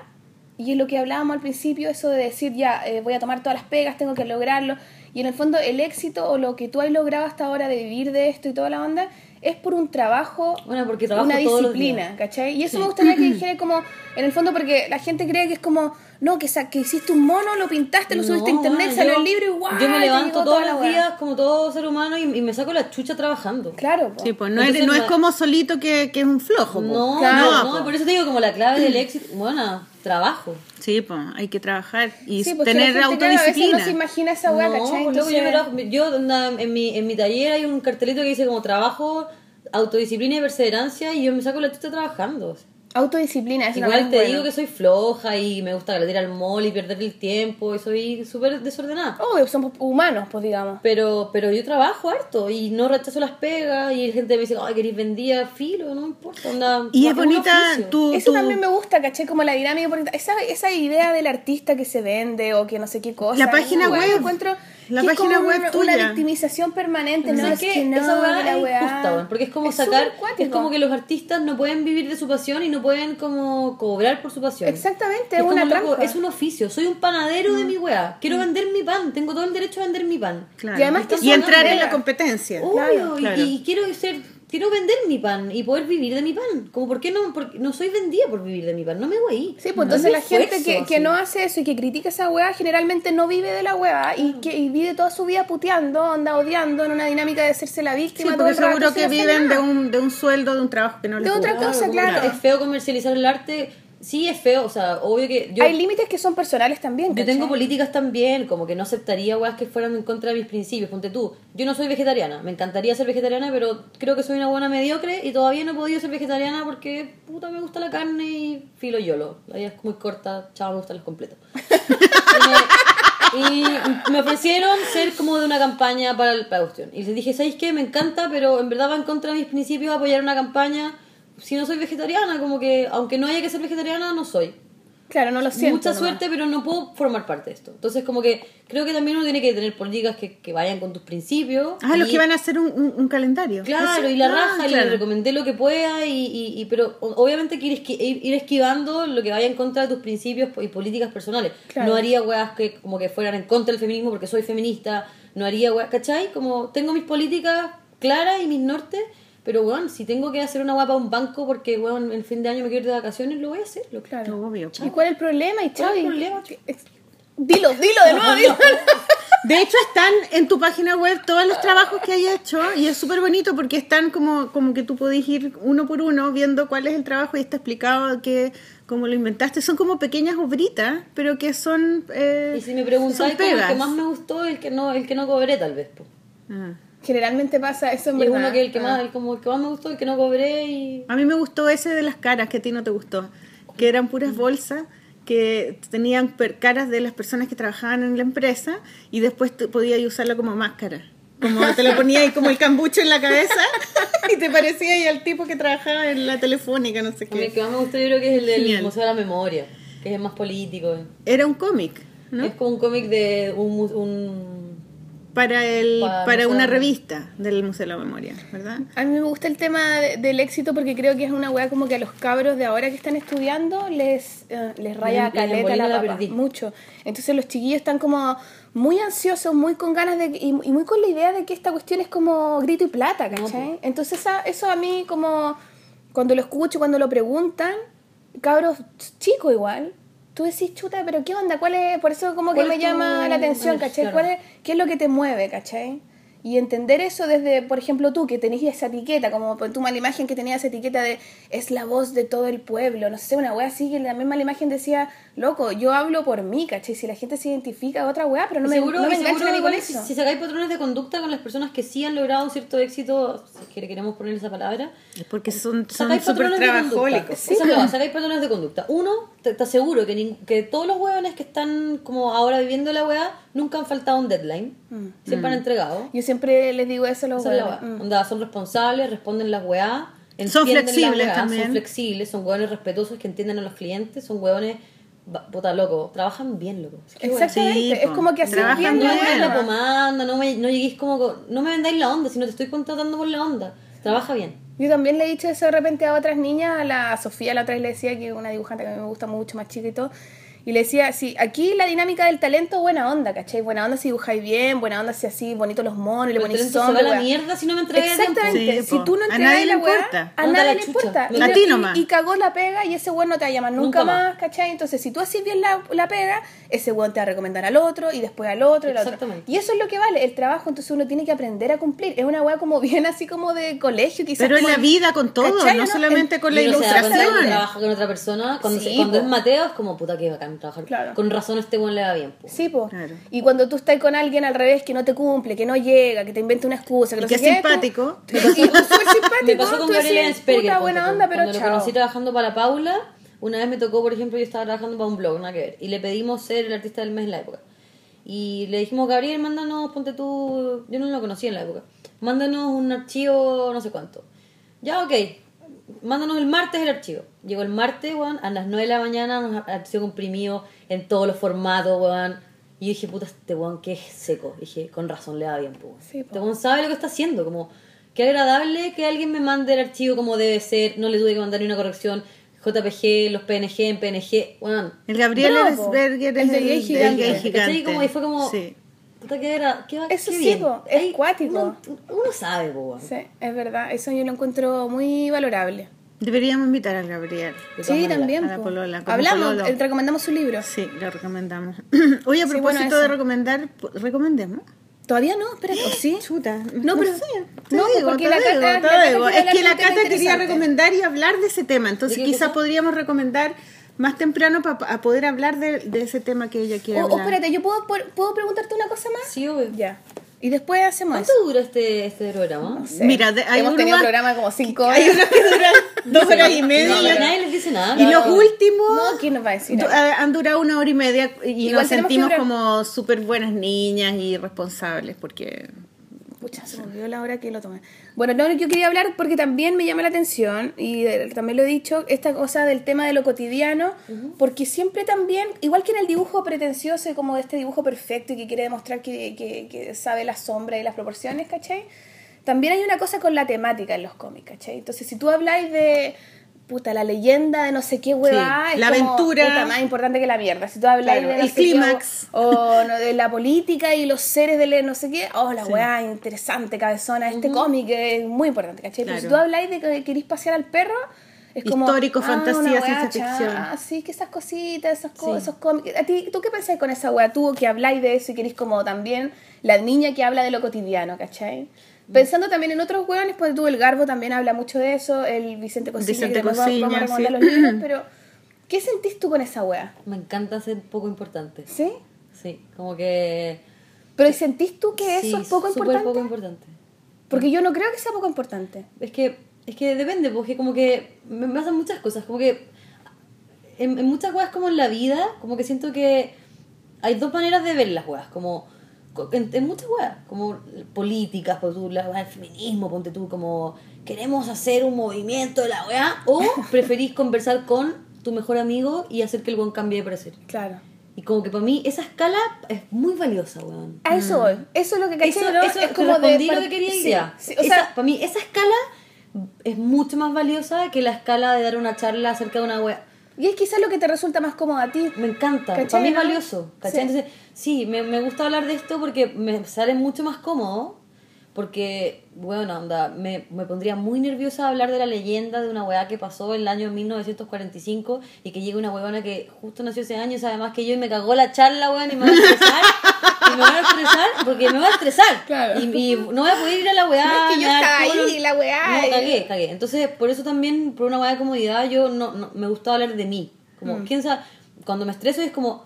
y es lo que hablábamos al principio, eso de decir ya eh, voy a tomar todas las pegas, tengo que lograrlo, y en el fondo el éxito o lo que tú has logrado hasta ahora de vivir de esto y toda la onda es por un trabajo Bueno, porque una disciplina. ¿cachai? Y eso me gustaría que dijera como, en el fondo, porque la gente cree que es como, no, que, sa- que hiciste un mono, lo pintaste, lo subiste a No, internet, salió yo- el libro y guau, Yo me levanto todos los días como todo ser humano y, y me saco la chucha trabajando. Claro, po. Sí, pues no, Entonces es, no no es como solito que, que es un flojo. po. No, Claro, no, no, po. por eso te digo como la clave del éxito, bueno, trabajo. Sí, pues hay que trabajar y Sí, porque tener la gente, claro, a veces autodisciplina. no se imagina esa weá, no, ¿cachai? pues luego yo, trabajo- en, mi, en mi taller hay un cartelito que dice como trabajo, autodisciplina y perseverancia y yo me saco la chucha trabajando. Autodisciplina, es una Igual te buena. digo que soy floja y me gusta ir al mall y perder el tiempo y soy súper desordenada. Obvio, somos humanos, pues digamos. Pero, pero yo trabajo harto y no rechazo las pegas y la gente me dice, ay, querés vendía filo, no me importa. Onda, Y es bonita tu, Eso también me gusta, ¿caché? Como la dinámica, porque esa, esa idea del artista que se vende o que no sé qué cosa. La página web. encuentro La que es página como web una, tuya. una victimización permanente, ¿no? ¿Sabes Es qué? que no, Esa weá que es weá- injusta, porque es como Es sacar, es como que los artistas no pueden vivir de su pasión y no pueden como cobrar por su pasión. Exactamente, es una como, loco, es un oficio, soy un panadero de mi weá, quiero vender mi pan, tengo todo el derecho a vender mi pan. Claro. Y además que y entrar en la competencia. Obvio, Claro, y- claro. Y, quiero ser quiero vender mi pan y poder vivir de mi pan. Como, ¿por qué no? Porque no soy vendida por vivir de mi pan. No me voy ahí. Sí, pues No entonces la gente que, que no hace eso y que critica esa weá generalmente no vive de la weá y que y vive toda su vida puteando, anda odiando en una dinámica de hacerse la Sí, víctima. todo porque el rato seguro que viven de un, de un sueldo, de un trabajo que no les De otra cosa, claro. Es feo comercializar el arte. Sí, es feo. O sea, obvio que yo... Hay límites que son personales también. Yo ¿cachai? tengo políticas también, como que no aceptaría weas que fueran en contra de mis principios. Ponte tú, yo no soy vegetariana, me encantaría ser vegetariana, pero creo que soy una buena mediocre y todavía no he podido ser vegetariana porque puta me gusta la carne y filo yolo. La vida es muy corta, chao, me gustan los completos. y, me, y me ofrecieron ser como de una campaña para la cuestión. Y les dije, ¿sabéis qué? Me encanta, pero en verdad va en contra de mis principios apoyar una campaña. Si no soy vegetariana, como que aunque no haya que ser vegetariana, no soy Claro, no lo siento. mucha nomás. suerte, pero no puedo formar parte de esto. Entonces, como que creo que también uno tiene que tener políticas que, que vayan con tus principios. Ah, los que van a hacer un, un- un calendario. Claro, Eso. y la Ah, raja, y le recomendé lo que pueda, y, y, y- pero obviamente que ir, esqui- ir- ir esquivando lo que vaya en contra de tus principios y políticas personales. Claro. No haría weas que como que fueran en contra del feminismo porque soy feminista, no haría weas, ¿cachai? Como tengo mis políticas claras y mis nortes, pero weón, si tengo que hacer una wea para un banco porque weón, el fin de año me quiero ir de vacaciones, lo voy a hacer. Lo Claro. Obvio. ¿Y cuál es el problema? ¿Y ¿Cuál es el problema? Dilo, dilo de nuevo, dilo. De hecho, están en tu página web todos los trabajos que hay hecho y es súper bonito porque están como, como que tú podés ir uno por uno viendo cuál es el trabajo y está explicado que cómo lo inventaste. Son como pequeñas obritas, pero que son. eh, Y si me preguntáis como el que más me gustó, el que no, el que no cobré tal vez. po. Ah. Generalmente pasa eso en Y es verdad. uno que el que Ah. más, el, como el que más me gustó, el que no cobré y A mí me gustó ese de las caras que a ti no te gustó, que eran puras bolsas que tenían per- caras de las personas que trabajaban en la empresa y después podías usarlo como máscara. Como te lo ponías ahí como el cambucho en la cabeza y te parecía ahí al tipo que trabajaba en la telefónica, no sé a mí el qué. que más me gustó yo creo que es el del Genial. Museo de la Memoria, que es el más político. Era un cómic, ¿no? Es como un cómic de un, mu- un Para, el, Para una revista del Museo de la Memoria, ¿verdad? A mí me gusta el tema de- del éxito porque creo que es una weá como que a los cabros de ahora que están estudiando les, eh, les raya Les- caleta la la papa, mucho. Entonces los chiquillos están como muy ansiosos, muy con ganas de y, y muy con la idea de que esta cuestión es como grito y plata, ¿cachai? Entonces eso a mí como cuando lo escucho, cuando lo preguntan, cabros chicos igual, tú decís, chuta, pero ¿qué onda? ¿Cuál es? Por eso como que ¿Cuál me llama la atención. ¿cachai? ¿Cuál es, ¿Qué es lo que te mueve, cachai? Y entender eso desde, por ejemplo, tú que tenés esa etiqueta, como tu mala imagen que tenía esa etiqueta de es la voz de todo el pueblo, no sé, una wea así, que la misma imagen decía, loco, yo hablo por mí, ¿cachai? Si la gente se identifica, otra wea, pero no me, seguro, no me enganchan seguro a mí con igual, eso. si, si sacáis patrones de conducta con las personas que sí han logrado un cierto éxito, si es que queremos poner esa palabra, Porque son son súper trabajólicos. Es la base, sacáis patrones de conducta. Uno, te, te aseguro que, nin- que todos los hueones que están como ahora viviendo la weá nunca han faltado un deadline. Siempre han entregado. Yo siempre les digo eso a los weones. Mm. Onda, son responsables, responden las weá. Son flexibles weá, también. Son flexibles, son hueones respetuosos que entienden a los clientes, son hueones, ba- puta loco, trabajan bien, loco. Exactamente, Sí, es como que así bien no la me bien. la no, me, no lleguéis como. co- No me vendáis la onda, si no te estoy contratando por la onda. Trabaja bien. Yo también le he dicho eso de repente a otras niñas, a la Sofía la otra vez le decía que es una dibujante que a mí me gusta mucho, más chica y todo. Y le decía, sí, aquí la dinámica del talento, buena onda, ¿cachai? Buena onda si dibujáis bien, buena onda si así, bonitos los monos, le ponéis sombra, va a la mierda si no me entregas a. Exactamente, Sí, si tú no A entregas nadie le la weá, importa. a Onda nadie la le chucha. importa. A Y- ti y- nomás. Y, cagó la pega y ese weón no te va a llamar nunca, Nunca más, más. ¿cachai? Entonces, si tú haces bien la, la pega, ese weón te va a recomendar al otro y después al otro y al otro. Exactamente. Y eso es lo que vale, el trabajo, entonces uno tiene que aprender a cumplir. Es una weá como bien así como de colegio, quizás. Pero en como la vida con todo, ¿cachai, no no? solamente En- con la Y uno se da cuenta cuando ilustración. trabaja con otra persona. Cuando, se- Sí, cuando po. es Mateo, es como puta que bacán trabajar. Claro. Con razón este buen le va bien. po. Sí. Claro. Y cuando tú estás con alguien al revés que no te cumple, que no llega, que te inventa una excusa, que no que sé es qué, tú- simpático. y tú súper simpático. Me pasó con tú Gabriela puta, buena onda, pero Cuando lo conocí trabajando para la Paula, una vez me tocó, por ejemplo, yo estaba trabajando para un blog, nada que ver. Y le pedimos ser el artista del mes en la época. Y le dijimos, Gabriel, mándanos, ponte tú. Yo no lo conocía en la época. Mándanos un archivo, no sé cuánto. Ya, ok. Mándanos el martes el archivo. Llegó el martes, weón, a las 9 de la mañana, nos archivo comprimido en todos los formatos, weón. Y yo dije, puta, este weón que es seco. dije, con razón le da bien, pues. Sí. Este weón sabe lo que está haciendo, como, qué agradable que alguien me mande el archivo como debe ser, no le tuve que mandar ni una corrección. JPG, los PNG en PNG, weón. El Gabriel. Eresberger es El de el, el Gigante. ¿Cachai? gigante. Como, y fue como, Sí. Puta, qué era, qué, Eso qué sí, bien. po, es Ahí cuático. Uno, uno sabe, po, weón. Sí, es verdad. Eso yo lo encuentro muy valorable. Deberíamos invitar al Gabriel. Sí, también. a la po. polola, Hablamos, pololo. recomendamos su libro. Sí, lo recomendamos. Oye, a Sí, propósito bueno, de recomendar, ¿recomendemos? Todavía no, espérate, ¿o sí? Chuta, No, pero- sé, te no, digo, porque te la digo, Cata- te la digo. Es que la Cata quería recomendar y hablar de ese tema, entonces ¿De qué quizás podríamos recomendar más temprano para poder hablar de, de ese tema que ella quiere O, o hablar. espérate, ¿yo puedo, puedo preguntarte una cosa más? Sí, obvio. Ya. Y después hacemos ¿Cuánto eso. dura este, este programa? No sé. Mira, de- hay Hemos uno tenido más- programa como cinco horas. Hay unos que duran dos horas y media. No, y nadie les dice nada. y los últimos No, ¿quién nos va a decir? du- han durado una hora y media y Igual nos sentimos como súper buenas niñas y responsables porque... Pucha, se me olvidó la hora que lo tomé. Bueno, no, yo quería hablar porque también me llama la atención, y eh, también lo he dicho, esta cosa del tema de lo cotidiano, porque siempre también, igual que en el dibujo pretencioso, como este dibujo perfecto y que quiere demostrar que, que, que sabe la sombra y las proporciones, ¿cachai? También hay una cosa con la temática en los cómics, ¿cachai? Entonces, si tú habláis de, puta, la leyenda de no sé qué huevada, Sí, la como, aventura. puta, más importante que la mierda. Si tú Claro, de no el clímax. o, o no, de la política y los seres de no sé qué, oh, la weá interesante, cabezona, este cómic es muy importante, ¿cachai? Pero si tú habláis de que queréis pasear al perro, es como... Histórico, ah, fantasía, ciencia ficción. Ah, sí, que esas cositas, co- Sí. esos cómics. ¿A ti, ¿Tú qué pensáis con esa weá? Tú que habláis de eso y queréis como también la niña que habla de lo cotidiano, ¿cachai? Pensando también en otros weones, pues tú, el Garbo también habla mucho de eso, el Vicente Cosilla, Vicente que después vamos- vamos a sí. los libros, pero ¿qué sentís tú con esa weá? Me encanta ser poco importante. ¿Sí? Sí, como que... Pero ¿y ¿sentís tú que eso sí, es poco súper importante? poco importante. Porque yo no creo que sea poco importante. Es que, es que depende, porque como que me pasan muchas cosas, como que en, en muchas weas como en la vida, como que siento que hay dos maneras de ver las weas, como co- en, en muchas weas, como políticas, por tú, la del feminismo, ponte tú, como queremos hacer un movimiento de la wea, o preferís conversar con tu mejor amigo y hacer que el weón cambie de parecer. Claro. Y como que para mí esa escala es muy valiosa, weón. A eso voy. Eso es lo que caché, Eso, ¿no? eso es como respondí de... lo que quería sí, sí, o sea, para mí esa escala es mucho más valiosa que la escala de dar una charla acerca de una wea. y es quizás lo que te resulta más cómodo a ti. Me encanta, ¿Cachai, para mí es valioso. ¿cachai? Sí. Entonces, sí, me, me gusta hablar de esto porque me sale mucho más cómodo. Porque, bueno, onda, me, me pondría muy nerviosa hablar de la leyenda de una weá que pasó en el año 1945 y que llegue una weona que justo nació ese año sabe más que yo y me cagó la charla, weón, y me va a estresar. y me va a estresar porque me va a estresar. Claro. Y, y no voy a poder ir a la weá. No, es que yo estaba ahí, la weá, No, cagué, cagué. Entonces, por eso también, por una weá de comodidad, yo no, no me gusta hablar de mí. Como, Mm. ¿quién sabe? Cuando me estreso es como,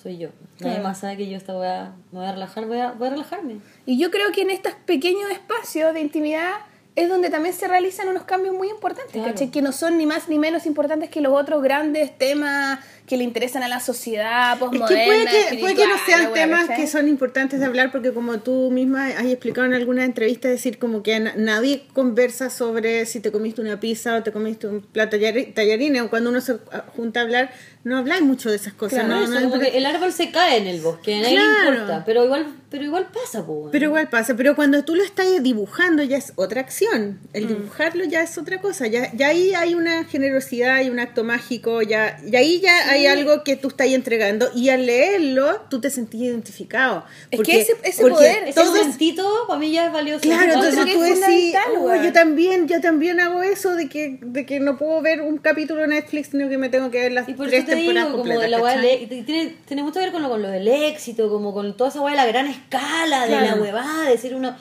soy yo. Nadie Claro. más sabe que yo esta weá me voy a relajar, voy a, voy a relajarme. Y yo creo que en estos pequeños espacios de intimidad es donde también se realizan unos cambios muy importantes. Que no son ni más ni menos importantes que los otros grandes temas que le interesan a la sociedad Es postmoderna. que puede que, puede que no sean temas que son importantes de hablar porque como tú misma has explicado en alguna entrevista, decir como que na- nadie conversa sobre si te comiste una pizza o te comiste un plato tallarines o cuando uno se junta a hablar, no habláis mucho de esas cosas. Claro, no, eso, no como importa. que el árbol se cae en el bosque, a nadie Claro. le importa. Pero igual, pero igual pasa, po, weón. Pero igual pasa, pero cuando tú lo estás dibujando ya es otra acción. El dibujarlo ya es otra cosa. Ya, ya ahí hay una generosidad y un acto mágico. Ya, y ahí ya hay algo que tú estás entregando. Y al leerlo, tú te sentís identificado. Es que ese- ese poder, Ese todos- momentito para mí ya es valioso. Claro, entonces tú decís, "Oh, weón". yo también, yo también hago eso de que, de que no puedo ver un capítulo de Netflix, sino que me tengo que ver las Y por tres eso te digo, temporadas como completas. de la ¿cachai? e- y tiene, tiene mucho que ver con lo, con lo del éxito, como con toda esa weá de la gran escala, de la Claro. huevada, de decir uno.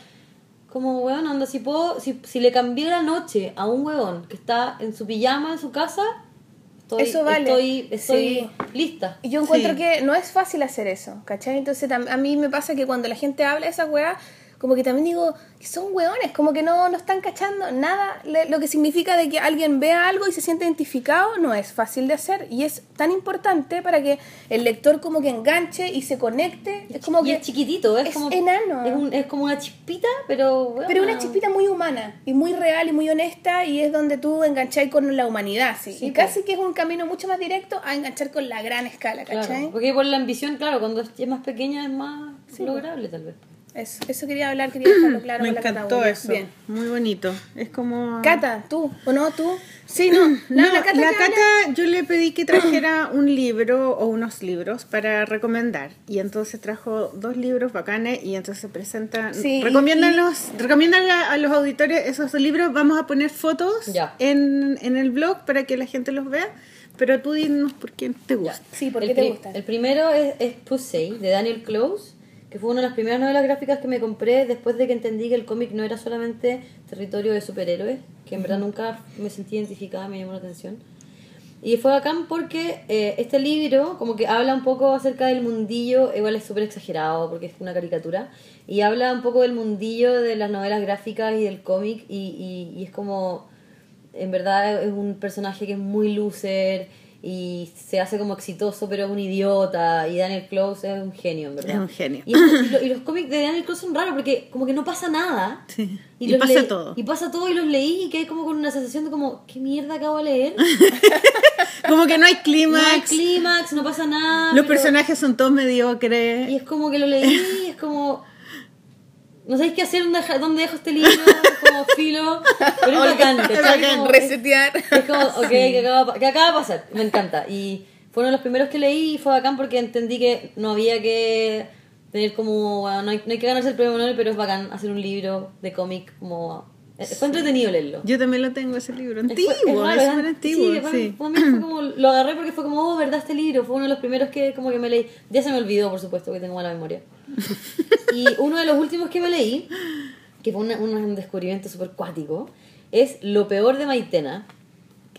Como weón, anda, si puedo, si, si le cambié la noche a un weón que está en su pijama en su casa, estoy, Eso vale. estoy, estoy Sí. lista. Y yo encuentro Sí. que no es fácil hacer eso, ¿cachai? Entonces a mí me pasa que cuando la gente habla de esas weas, como que también digo que son weones, como que no, no están cachando nada. Lo que significa de que alguien vea algo y se siente identificado no es fácil de hacer y es tan importante para que el lector como que enganche y se conecte. Es como y que es chiquitito, es, es como. enano. Es, un- es como una chispita, pero. Pero una chispita muy humana y muy real y muy honesta y es donde tú engancháis con la humanidad, sí. Sí, y pues. casi que es un camino mucho más directo a enganchar con la gran escala, Claro, ¿cachai? porque por la ambición, claro, cuando es más pequeña es más lograble, tal vez. Eso, eso quería hablar, quería dejarlo claro. Me con encantó eso. Bien. Muy bonito. Es como... Cata, tú, ¿o no tú? Sí, no. No, La, la la Cata, Cata, yo le pedí que trajera un libro o unos libros para recomendar. Y entonces trajo dos libros bacanes y entonces presenta... Sí, recomiéndanos, recomiendan a, a los auditores esos libros. Vamos a poner fotos Ya. en, en el blog para que la gente los vea. Pero tú dinos por qué te gusta. Sí, ¿por el qué te gustan? El primero es, es Pussy, de Daniel Close, que fue una de las primeras novelas gráficas que me compré después de que entendí que el cómic no era solamente territorio de superhéroes, que en verdad nunca me sentí identificada, me llamó la atención. Y fue bacán porque eh, este libro como que habla un poco acerca del mundillo, igual es súper exagerado porque es una caricatura, y habla un poco del mundillo de las novelas gráficas y del cómic, y, y, y es como, en verdad es un personaje que es muy loser y se hace como exitoso pero es un idiota, y Daniel Close es un genio, en verdad. Es un genio. Y, y lo- y los cómics de Daniel Close son raros porque como que no pasa nada. Sí. Y pasa todo. Y pasa todo y los leí y quedé como con una sensación de como, ¿qué mierda acabo de leer? Como que no hay No hay clímax. clímax, no pasa nada. los pero- personajes son todos mediocres. Y es como que lo leí y es como... No sabéis qué hacer, dónde, dejo este libro, como filo, pero es bacán, ¿cachai? Bacán, Como- resetear. Es como, ok, ¿qué acaba, qué acaba de pasar? Me encanta. Y fue uno de los primeros que leí y fue bacán porque entendí que no había que tener como, bueno, no hay, no hay que ganarse el premio Nobel, pero es bacán hacer un libro de cómic como... eh, Fue entretenido leerlo. Yo también lo tengo ese libro. Es- Antiguo, fue- es raro, súper ¿eh? antiguo. Sí, sí. fue como, lo agarré porque fue como, oh, verdad, este libro. Fue uno de los primeros que como que me leí. Ya se me olvidó, por supuesto, que tengo mala memoria. Y uno de los últimos que me leí, que fue una- un descubrimiento súper cuático, es Lo peor de Maitena.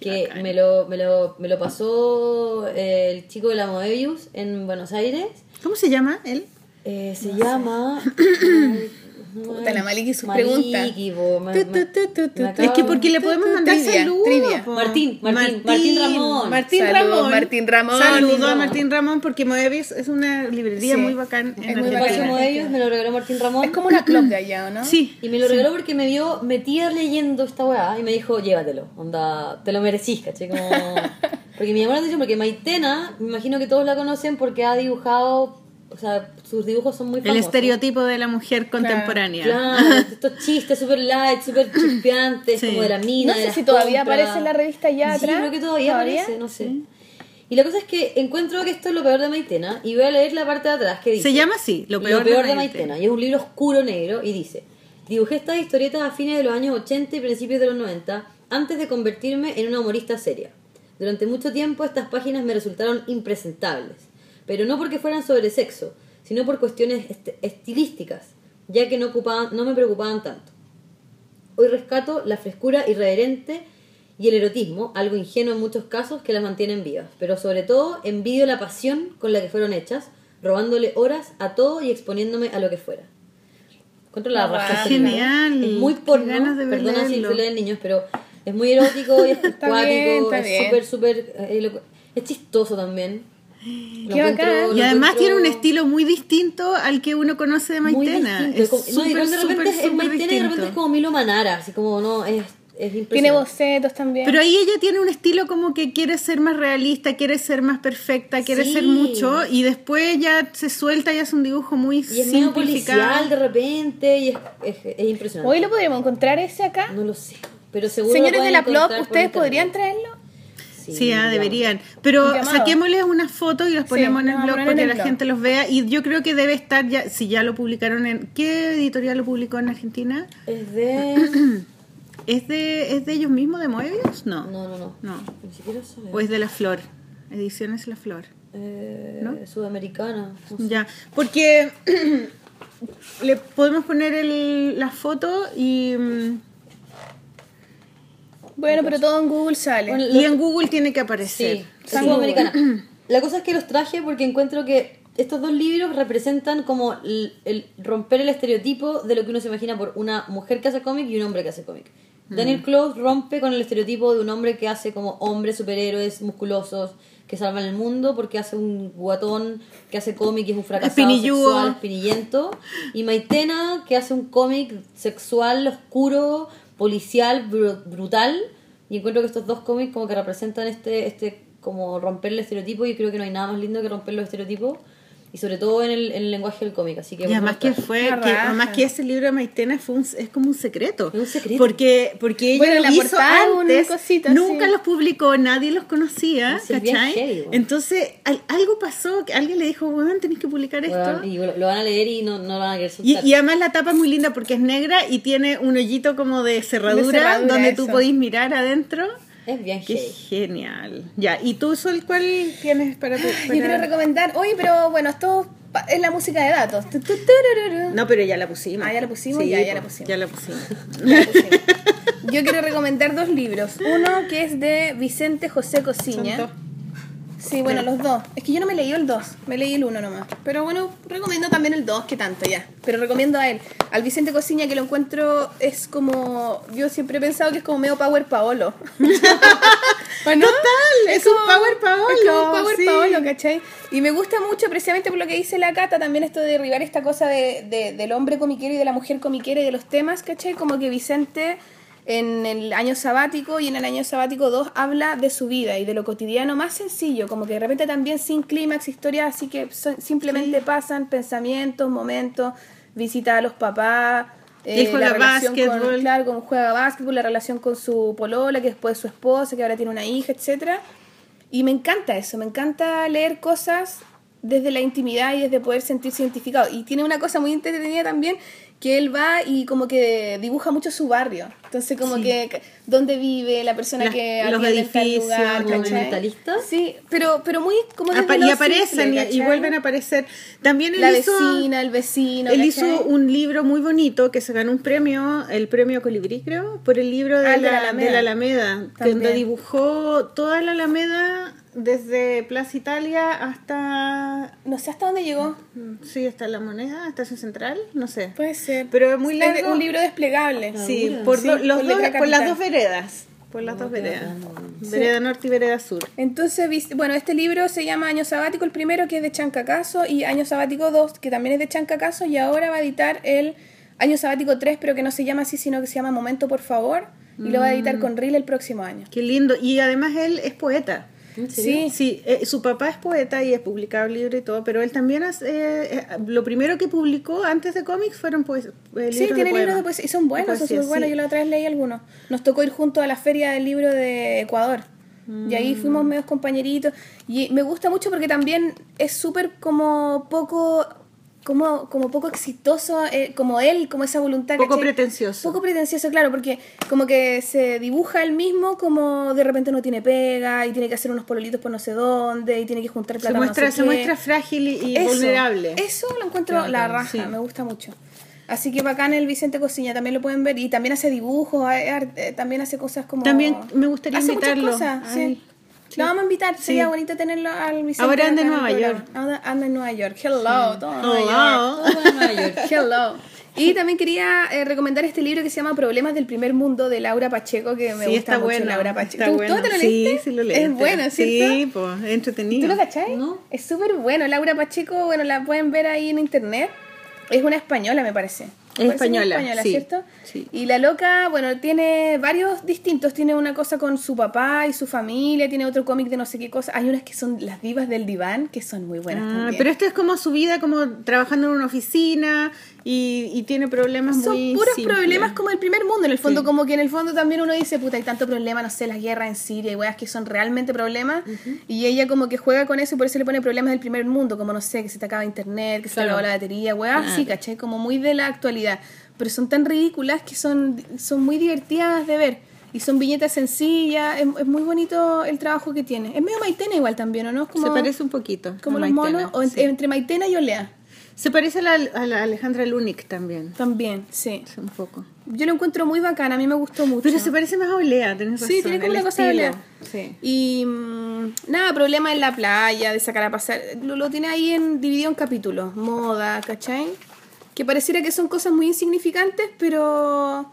Que me lo, me, lo, me lo pasó eh, el chico de la Moebius en Buenos Aires. ¿Cómo se llama él? Eh, se llama. Puta, la Maliki y sus preguntas. Es que porque le podemos mandar saludos. Martín, Martín, Martín Ramón. Martín Saludos, Ramón. Martín Ramón. Saludos a. Martín Ramón porque Moebius es una librería Sí, muy bacán en es muy Me bacán. Moebius, me lo regaló Martín Ramón. Es como una club de allá, ¿o ¿no? Sí. Y me lo regaló porque me vio metida leyendo esta weá y me dijo, llévatelo, onda, te lo merecís, ¿caché? Como... Porque me llamó la atención porque Maitena, me imagino que todos la conocen porque ha dibujado, sea, sus dibujos son muy El estereotipo de la mujer contemporánea. Claro, estos chistes súper light, súper chispeantes, Sí. como de la mina. No sé si todavía compras. aparece en la revista allá Sí, atrás. creo que todavía, ¿Todavía? aparece, no sé. Y la cosa es que encuentro que esto es lo peor de Maitena y voy a leer la parte de atrás que dice... Se llama así, Lo peor, de, de, Maitena. Maitena. Y es un libro oscuro negro y dice, dibujé estas historietas a fines de los años 80 y principios de los 90 antes de convertirme en una humorista seria. Durante mucho tiempo estas páginas me resultaron impresentables, pero no porque fueran sobre sexo, sino por cuestiones est- estilísticas, ya que no, ocupaban, no me preocupaban tanto. Hoy rescato la frescura irreverente y el erotismo, algo ingenuo en muchos casos, que las mantienen vivas. Pero sobre todo envidio la pasión con la que fueron hechas, robándole horas a todo y exponiéndome a lo que fuera. Encuentro la raja este. Genial. Es muy porno, de perdona si lo leen niños, pero es muy erótico y es acuático, es bien. súper, súper... eh, elocu- es chistoso también. Qué bacán. Y además encuentro tiene un estilo muy distinto al que uno conoce de Maitena. Es como- no, de repente súper, es súper Maitena y de repente es como Milo Manara, así como, no, es. Tiene bocetos también. Pero ahí ella tiene un estilo como que quiere ser más realista, quiere ser más perfecta, quiere Sí. ser mucho y después ya se suelta y hace un dibujo muy Y es policial simplificado. de repente y es, es, es impresionante. Hoy lo podríamos encontrar ese acá. No lo sé, pero seguro Señores de la por ¿ustedes podrían traerlo? Sí, ah, digamos. deberían. Pero saquémosles unas fotos y las ponemos en el blog para que la blog. gente los vea. Y yo creo que debe estar ya, si ya lo publicaron en... ¿Qué editorial lo publicó en Argentina? Es de... ¿Es de, ¿es de ellos mismos, de Moebius? No. No, no, no. No. Ni siquiera. ¿O es de La Flor? Ediciones La Flor. Eh, ¿No? Sudamericana. no sé. Ya, porque le podemos poner el, la foto y, mm, Bueno, pero todo en Google sale. Bueno, y en Google tiene que aparecer. Sí, sudamericana. La cosa es que los traje porque encuentro que estos dos libros representan como el, el romper el estereotipo de lo que uno se imagina por una mujer que hace cómic y un hombre que hace cómic. Daniel Close rompe con el estereotipo de un hombre que hace como hombres superhéroes musculosos que salvan el mundo porque hace un guatón que hace cómic y es un fracasado sexual, espinillento. Y Maitena que hace un cómic sexual, oscuro, policial, bru- brutal. Y encuentro que estos dos cómics como que representan este, este como romper el estereotipo y creo que no hay nada más lindo que romper los estereotipos. Y sobre todo en el, en el lenguaje del cómic, así que... Y además que fue, que, además que ese libro de Maitena fue un- es como un secreto. Es un secreto. Porque, porque ella Bueno, en lo la hizo antes, cosita, nunca sí. los publicó, nadie los conocía, ¿cachai? heavy, bueno. Entonces, al- algo pasó, que alguien le dijo, bueno, tenés que publicar esto. Y lo, lo van a leer y no, no lo van a querer Y, soltar. y además la tapa es muy linda porque es negra y tiene un hoyito como de cerradura, De cerradura, donde tú eso. podís mirar adentro. Es bien Qué genial. Ya, ¿y tú, Sol, cuál tienes para tu... Yo para- quiero recomendar, oye, pero bueno, esto es la música de datos. No, pero ya la pusimos. Ah, ya la pusimos, ya, ya la pusimos. Ya la pusimos. Ya pusimos. Yo quiero recomendar dos libros. Uno que es de Vicente José Cosiña. Dos. Sí, bueno, los dos. Es que yo no me leí el 2, me leí el 1 nomás. Pero bueno, recomiendo también el 2, que tanto ya. Pero recomiendo a él. Al Vicente Cosiña, que lo encuentro, es como. Yo siempre he pensado que es como medio Power Paolo. ¿O no? Total, es un Power Paolo, Es como un Power sí. Paolo, ¿cachai? Y me gusta mucho, precisamente por lo que dice la Cata, también esto de derribar esta cosa de, de- del hombre comiquero y de la mujer comiquera y de los temas, ¿cachai? Como que Vicente en el año sabático y en el año sabático 2 habla de su vida y de lo cotidiano más sencillo, como que de repente también sin clímax, historias así que son- simplemente pasan pensamientos, momentos, visita a los papás. eh, juega relación con- claro, como juega básquetbol, la relación con su polola, que después es su esposa, que ahora tiene una hija, etcétera. Y me encanta eso, me encanta leer cosas desde la intimidad y desde poder sentirse identificado. Y tiene una cosa muy entretenida también, que él va y como que dibuja mucho su barrio. Entonces como que que- dónde vive, la persona Las- que los edificios, lugar, mentalista. Sí, pero, pero muy como Apa- y aparecen simple, y- vuelven a aparecer. También él La hizo, vecina, el vecino. él ¿cachai? hizo un libro muy bonito que se ganó un premio, el premio Colibrí, creo, por el libro de, Ah, de la, la Alameda. de la Alameda, que También. donde dibujó toda la Alameda desde Plaza Italia hasta No sé hasta dónde llegó. sí, hasta la moneda, Estación Central, no sé. Puede ser. Pero es muy Es largo. un libro desplegable. Sí, por, Sí, do- los con dos- por las dos veredas. Por las dos veredas. Vereda norte y vereda sur. Entonces, bueno, este libro se llama Año Sabático, el primero que es de Chancacaso, y Año Sabático 2, que también es de Chancacaso, y ahora va a editar el Año Sabático 3, pero que no se llama así, sino que se llama Momento, por favor, y lo va a Mm. editar con Reel el próximo año. Qué lindo. Y además él es poeta. Sí, Sí, eh, su papá es poeta y es publicado libro y todo, pero él también hace, eh, eh, lo primero que publicó antes de cómics fueron pues, eh, libros Sí, tiene de libros de poesía y son buenos, son Poesía, buenos. sí. Yo la otra vez leí algunos. Nos tocó ir juntos a la feria del libro de Ecuador. Y ahí fuimos Mm. medios compañeritos. Y me gusta mucho porque también es súper como poco como, como poco exitoso, eh, como él, como esa voluntad. Poco ¿cachai? pretencioso. Poco pretencioso, claro, porque como que se dibuja él mismo como de repente no tiene pega y tiene que hacer unos pololitos por no sé dónde y tiene que juntar Se plata no muestra, sé se qué. muestra frágil y, Eso, vulnerable. Eso lo encuentro la raja, sí. me gusta mucho. Así que bacán el Vicente Cociña, también lo pueden ver. Y también hace dibujos, ar- eh, también hace cosas como... También me gustaría hace muchas sí. Ay, Lo vamos a invitar, Sí. sería bonito tenerlo al Vicente. Ahora anda en Nueva York. Ahora anda en Nueva York. Hello, todo Nueva Hello. York. Todo en Nueva York. Hello. Y también quería eh, recomendar este libro que se llama Problemas del primer mundo de Laura Pacheco, que me Sí, gusta está mucho bueno. Laura Pacheco. Está ¿Te gustó? bueno. ¿Te lo Sí, leíste? sí lo leí. Es bueno, ¿cierto? Sí, pues, entretenido. ¿Tú lo cachai? No. Es súper bueno. Laura Pacheco, bueno, la pueden ver ahí en internet. Es una española, me parece. Es que española, sí, ¿cierto? sí. Y la loca, bueno, tiene varios distintos. Tiene una cosa con su papá y su familia. Tiene otro cómic de no sé qué cosa. Hay unas que son las divas del diván, que son muy buenas Ah, también. pero esto es como su vida, como trabajando en una oficina y, y tiene problemas son muy puros simples. problemas como el primer mundo, en el fondo, Sí. como que en el fondo también uno dice, puta, hay tanto problema, no sé, la guerra en Siria y weas que son realmente problemas, y ella como que juega con eso y por eso le pone problemas del primer mundo, como no sé, que se te acaba internet, que se te acabó la batería, weas, Claro. sí, ¿cachai? Como muy de la actualidad, pero son tan ridículas que son, son muy divertidas de ver. Y son viñetas sencillas, es, es muy bonito el trabajo que tiene. Es medio Maitena igual también, ¿o no? Es como, Se parece un poquito. como los Maitena, monos, o en- sí. entre Maitena y Olea. Se parece a la, a la Alejandra Lunik también. También, sí. Sí, Un poco. Yo lo encuentro muy bacana, a mí me gustó mucho. Pero se parece más a Olea, tenés razón. Sí, tiene como una cosa de. Olea. Sí. Y mm, nada, problema en la playa, de sacar a pasar. Lo, lo tiene ahí en, dividido en capítulos. Moda, ¿cachai? Que pareciera que son cosas muy insignificantes, pero,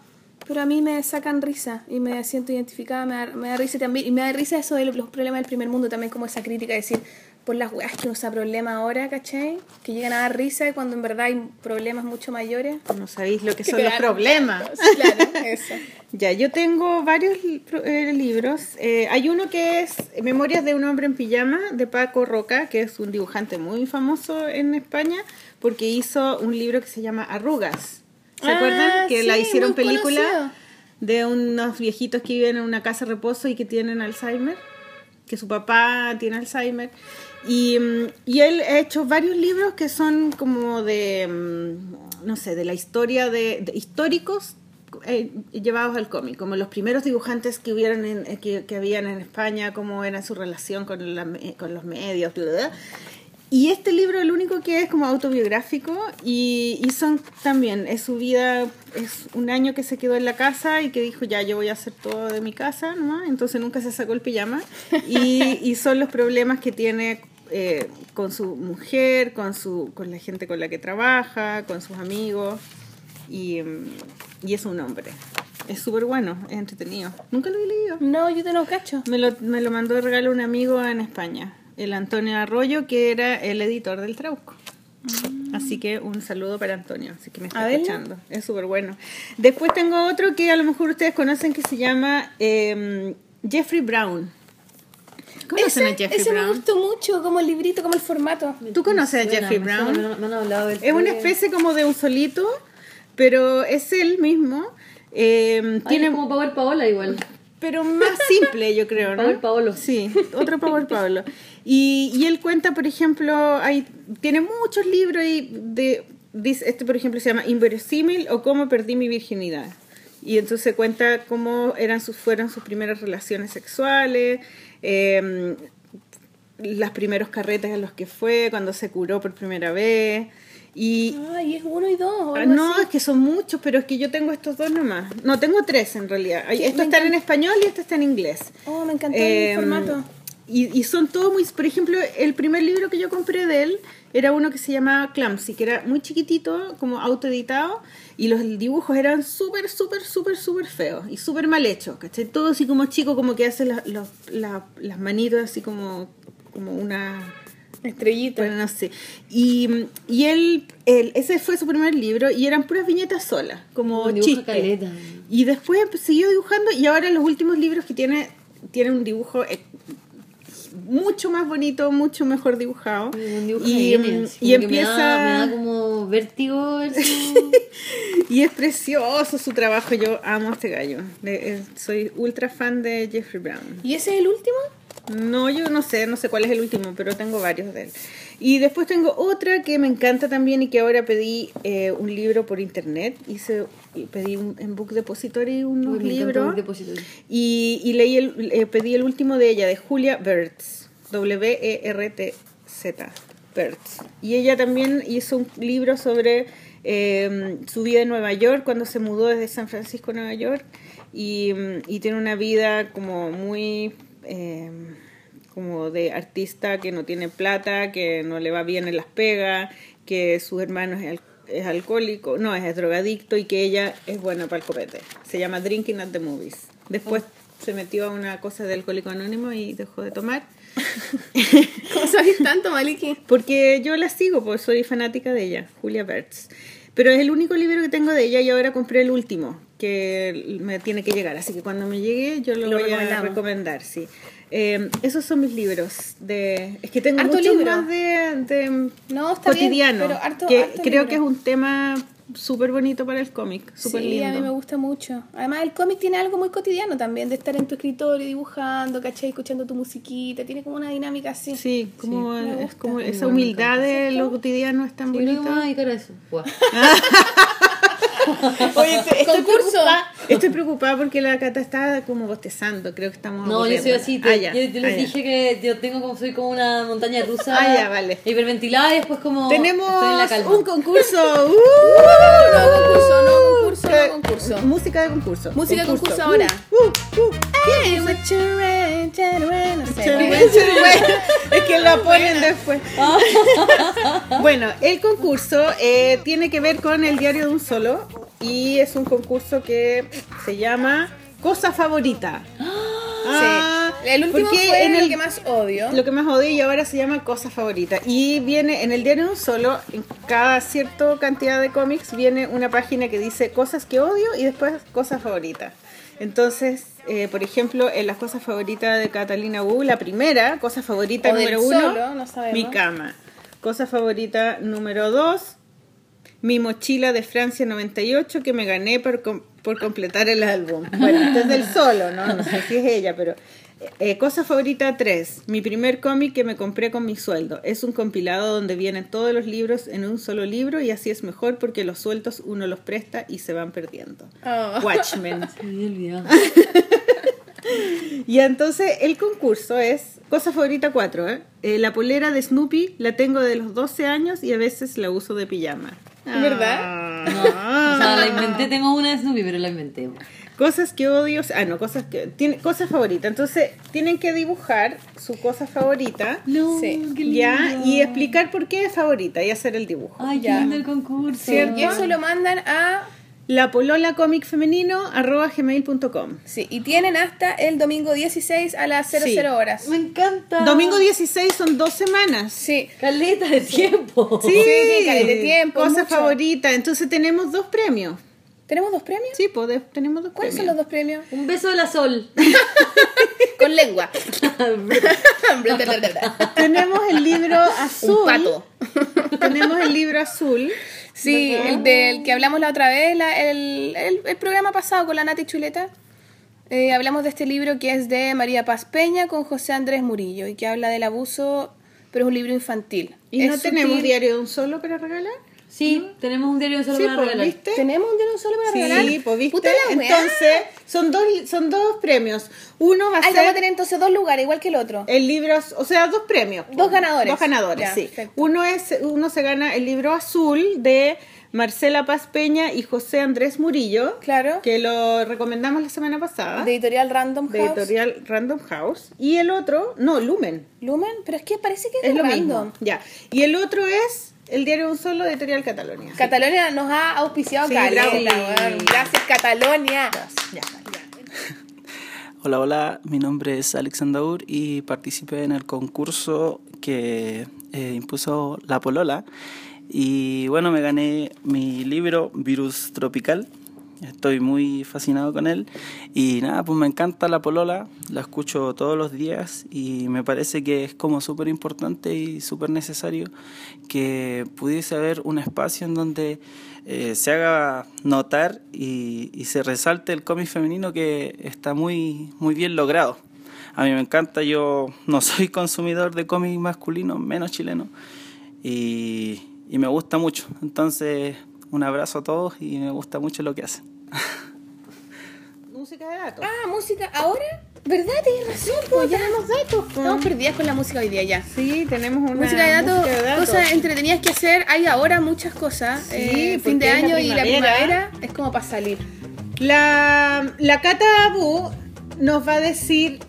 pero a mí me sacan risa y me siento identificada, me da, me da risa también. Y me da risa eso de los problemas del primer mundo también, como esa crítica de decir, por las weas que usa problema ahora, ¿cachai? Que llegan a dar risa cuando en verdad hay problemas mucho mayores. No sabéis lo que Que son los problemas. claro, eso. Ya, yo tengo varios li- eh, libros. Eh, hay uno que es Memorias de un hombre en pijama de Paco Roca, que es un dibujante muy famoso en España, porque hizo un libro que se llama Arrugas. ¿Se Ah, acuerdan? Que la sí, hicieron muy película conocido. de unos viejitos que viven en una casa de reposo y que tienen Alzheimer, que su papá tiene Alzheimer. Y, mm, y él ha hecho varios libros que son como de, mm, no sé, de la historia de, de históricos eh, llevados al cómic, como los primeros dibujantes que hubieran en- eh, que, que habían en España, cómo era su relación con, la con los medios, bla, bla. Y este libro, el único que es como autobiográfico, y, y son también, es su vida, es un año que se quedó en la casa y que dijo, ya, yo voy a hacer todo de mi casa, nomás, entonces nunca se sacó el pijama. Y, y son los problemas que tiene eh, con su mujer, con, su, con la gente con la que trabaja, con sus amigos, y, mm, y es un hombre. Es súper bueno, es entretenido. Nunca lo he leído. No, yo te lo cacho. Me lo, me lo mandó de regalo un amigo en España, el Antonio Arroyo, que era el editor del Trauco. Así que un saludo para Antonio, así que me está escuchando. Es súper bueno. Después tengo otro que a lo mejor ustedes conocen que se llama eh, Jeffrey Brown. ¿Conocen Ese, a Jeffrey ese me Brown? gustó mucho, como el librito, como el formato. ¿Tú conoces a Jeffrey me suena, Brown? Me, me han hablado del Es una especie como de un solito, pero es él mismo. Eh, Ay, tiene es como Power Paola igual. pero más simple, yo creo, ¿no? Power Paolo. Sí, otro Power Paolo. Y, y él cuenta, por ejemplo, hay, tiene muchos libros y de, dice, este, por ejemplo, se llama Inverosímil o Cómo perdí mi virginidad. Y entonces cuenta cómo eran sus, fueron sus primeras relaciones sexuales, eh, los primeros carretes en los que fue, cuando se curó por primera vez. Y, Ay, es uno y dos. Ah, no, así. es que son muchos, pero es que yo tengo estos dos nomás. No, tengo tres en realidad. Me están en español y este está en inglés. Oh, me encantó Eh, el formato. Y, y son todos muy... Por ejemplo, el primer libro que yo compré de él era uno que se llamaba Clumsy, que era muy chiquitito, como autoeditado, y los dibujos eran súper, súper, súper, súper feos y súper mal hechos, ¿cachai? Todo así como chico, como que hace la- los- la- las manitos así como, como una... Estrellita. Bueno, no sé. Y, y él, él- ese fue su primer libro y eran puras viñetas solas, como chistes. Y después siguió dibujando y ahora los últimos libros que tiene, tiene un dibujo mucho más bonito, mucho mejor dibujado. Dibujo y, mm, y empieza... Me da, me da como vértigo Y es precioso su trabajo, yo amo a este gallo. Eh, soy ultra fan de Jeffrey Brown. ¿Y ese es el último? No, yo no sé, no sé cuál es el último, pero tengo varios de él. Y después tengo otra que me encanta también y que ahora pedí eh, un libro por internet. Hice, pedí un, en Book Depository unos Uy, libros. Book. Y, y leí el, eh, pedí el último de ella, de Julia Bertz. W-E-R-T-Z. Bertz. Y ella también hizo un libro sobre eh, su vida en Nueva York, cuando se mudó desde San Francisco a Nueva York. Y, y tiene una vida como muy... eh, como de artista que no tiene plata, que no le va bien en las pegas, que su hermano es, al- es alcohólico, no, es drogadicto y que ella es buena para el copete. Se llama Drinking at the Movies. Después se metió a una cosa de alcohólico anónimo y dejó de tomar. ¿Cómo sabes tanto, Maliki? Porque yo la sigo, pues soy fanática de ella, Julia Bertz. Pero es el único libro que tengo de ella y ahora compré el último, que me tiene que llegar. Así que cuando me llegue yo lo, Lo voy a recomendar, sí. Eh, esos son mis libros. de Es que tengo Harto muchos libro. más de, de No, está bien, cotidiano, pero harto- que harto creo libro. que es un tema súper bonito para el cómic, súper sí, a mí me gusta mucho. Además, el cómic tiene algo muy cotidiano también, de estar en tu escritorio dibujando, ¿cachai? Escuchando tu musiquita. Tiene como una dinámica así. Sí, como, es esa humildad de lo cotidiano es tan que bonito. a eso. Oye, estoy, estoy Concurso. preocupada, estoy preocupada porque la Cata está como bostezando, creo que estamos No, yo soy así. te- Ah, ya, yo, yo les ah, ya. dije que yo tengo como soy como una montaña rusa. Ah, ya, vale. Hiperventilada y después como Tenemos un concurso. ¡Uh! No, concurso, no, concurso, no, concurso. Música de concurso. Música de concurso ahora. No sé. es que la ponen después. bueno, el concurso eh, tiene que ver con el diario de un solo y es un concurso que se llama Cosa Favorita. Ah, El último fue en lo el- que más odio. Lo que más odio y ahora se llama Cosa Favorita. Y viene en el diario de un solo, en cada cierta cantidad de cómics, viene una página que dice cosas que odio y después cosas favoritas. Entonces, eh, por ejemplo, en las cosas favoritas de Catalina Wu, la primera, cosa favorita O del número uno, no mi cama. Cosa favorita número dos, mi mochila de Francia 98 que me gané por, com- por completar el álbum. Bueno, este es del solo, ¿no? No sé si es ella, pero... eh, cosa favorita 3. Mi primer cómic que me compré con mi sueldo. Es un compilado donde vienen todos los libros en un solo libro y así es mejor porque los sueltos uno los presta y se van perdiendo. Oh. Watchmen. Y entonces el concurso es cosa favorita 4. ¿eh? Eh, la polera de Snoopy la tengo de los 12 años y a veces la uso de pijama. ¿Verdad? No, o sea, la inventé, tengo una de Snoopy, pero la inventé. Cosas que odio, ah no, cosas que tiene cosas favoritas. Entonces, tienen que dibujar su cosa favorita, No, Sí. qué lindo. ya, y explicar por qué es favorita y hacer el dibujo. Ay, qué Ya. lindo el concurso. ¿Cierto? Y eso lo mandan a... La polola cómic femenino arroba gmail.com. Sí, y tienen hasta el domingo 16 a las 00 Sí. horas. Me encanta. Domingo 16 son dos semanas. Sí. Caleta de tiempo. Sí, Sí, caleta de tiempo, Cosa mucho. favorita. Entonces tenemos dos premios. ¿Tenemos dos premios? Sí, pues tenemos dos ¿Cuáles son premios. los dos premios? Un beso de la sol. Con lengua. Tenemos el libro azul. Un pato. Tenemos el libro azul. Sí, el del que hablamos la otra vez, la- el, el- el programa pasado con la Nati Chuleta. Eh, hablamos de este libro que es de María Paz Peña con José Andrés Murillo y que habla del abuso, pero es un libro infantil. ¿Y Es no tenemos diario de un solo para regalar? Sí, tenemos un diario solo Sí, para pues, regalar. ¿viste? ¿Tenemos un diario solo para regalar? Sí, pues viste. Puta la weá. Entonces, son dos, son dos premios. Uno va a Ay, a tener entonces dos lugares, igual que el otro. el libro, o sea, dos premios. Dos ganadores. Dos ganadores, Ya, sí. perfecto. Uno es uno se gana el libro azul de Marcela Paz Peña y José Andrés Murillo, Claro. que lo recomendamos la semana pasada. De editorial Random de House. editorial Random House. Y el otro, no, Lumen. Lumen, pero es que parece que es, Es de lo Random. mismo. Ya. Y el otro es el diario un solo editorial Catalonia. Catalonia nos ha auspiciado Sí, caleta, bravo. Gracias, Catalonia. Ya, ya. Hola, hola, mi nombre es Alex Andaur y participé en el concurso que eh, impuso La Polola. Y bueno, me gané mi libro Virus Tropical. Estoy muy fascinado con él. Y nada, pues me encanta La Polola, la escucho todos los días y me parece que es como súper importante y súper necesario que pudiese haber un espacio en donde eh, se haga notar y, y se resalte el cómic femenino que está muy, muy bien logrado. A mí me encanta, yo no soy consumidor de cómic masculino, menos chileno, y, y me gusta mucho. Entonces, un abrazo a todos y me gusta mucho lo que hacen. Música de datos. Ah, música, ¿ahora? ¿Verdad? Tienes razón, pues ya. tenemos datos. po. Estamos perdidas con la música hoy día ya. Sí, tenemos una música de datos, música de datos. cosas entretenidas que hacer. Hay ahora muchas cosas. Sí, eh, fin de la año y la primavera. primavera es como para salir. La, la Cata Abu nos va a decir,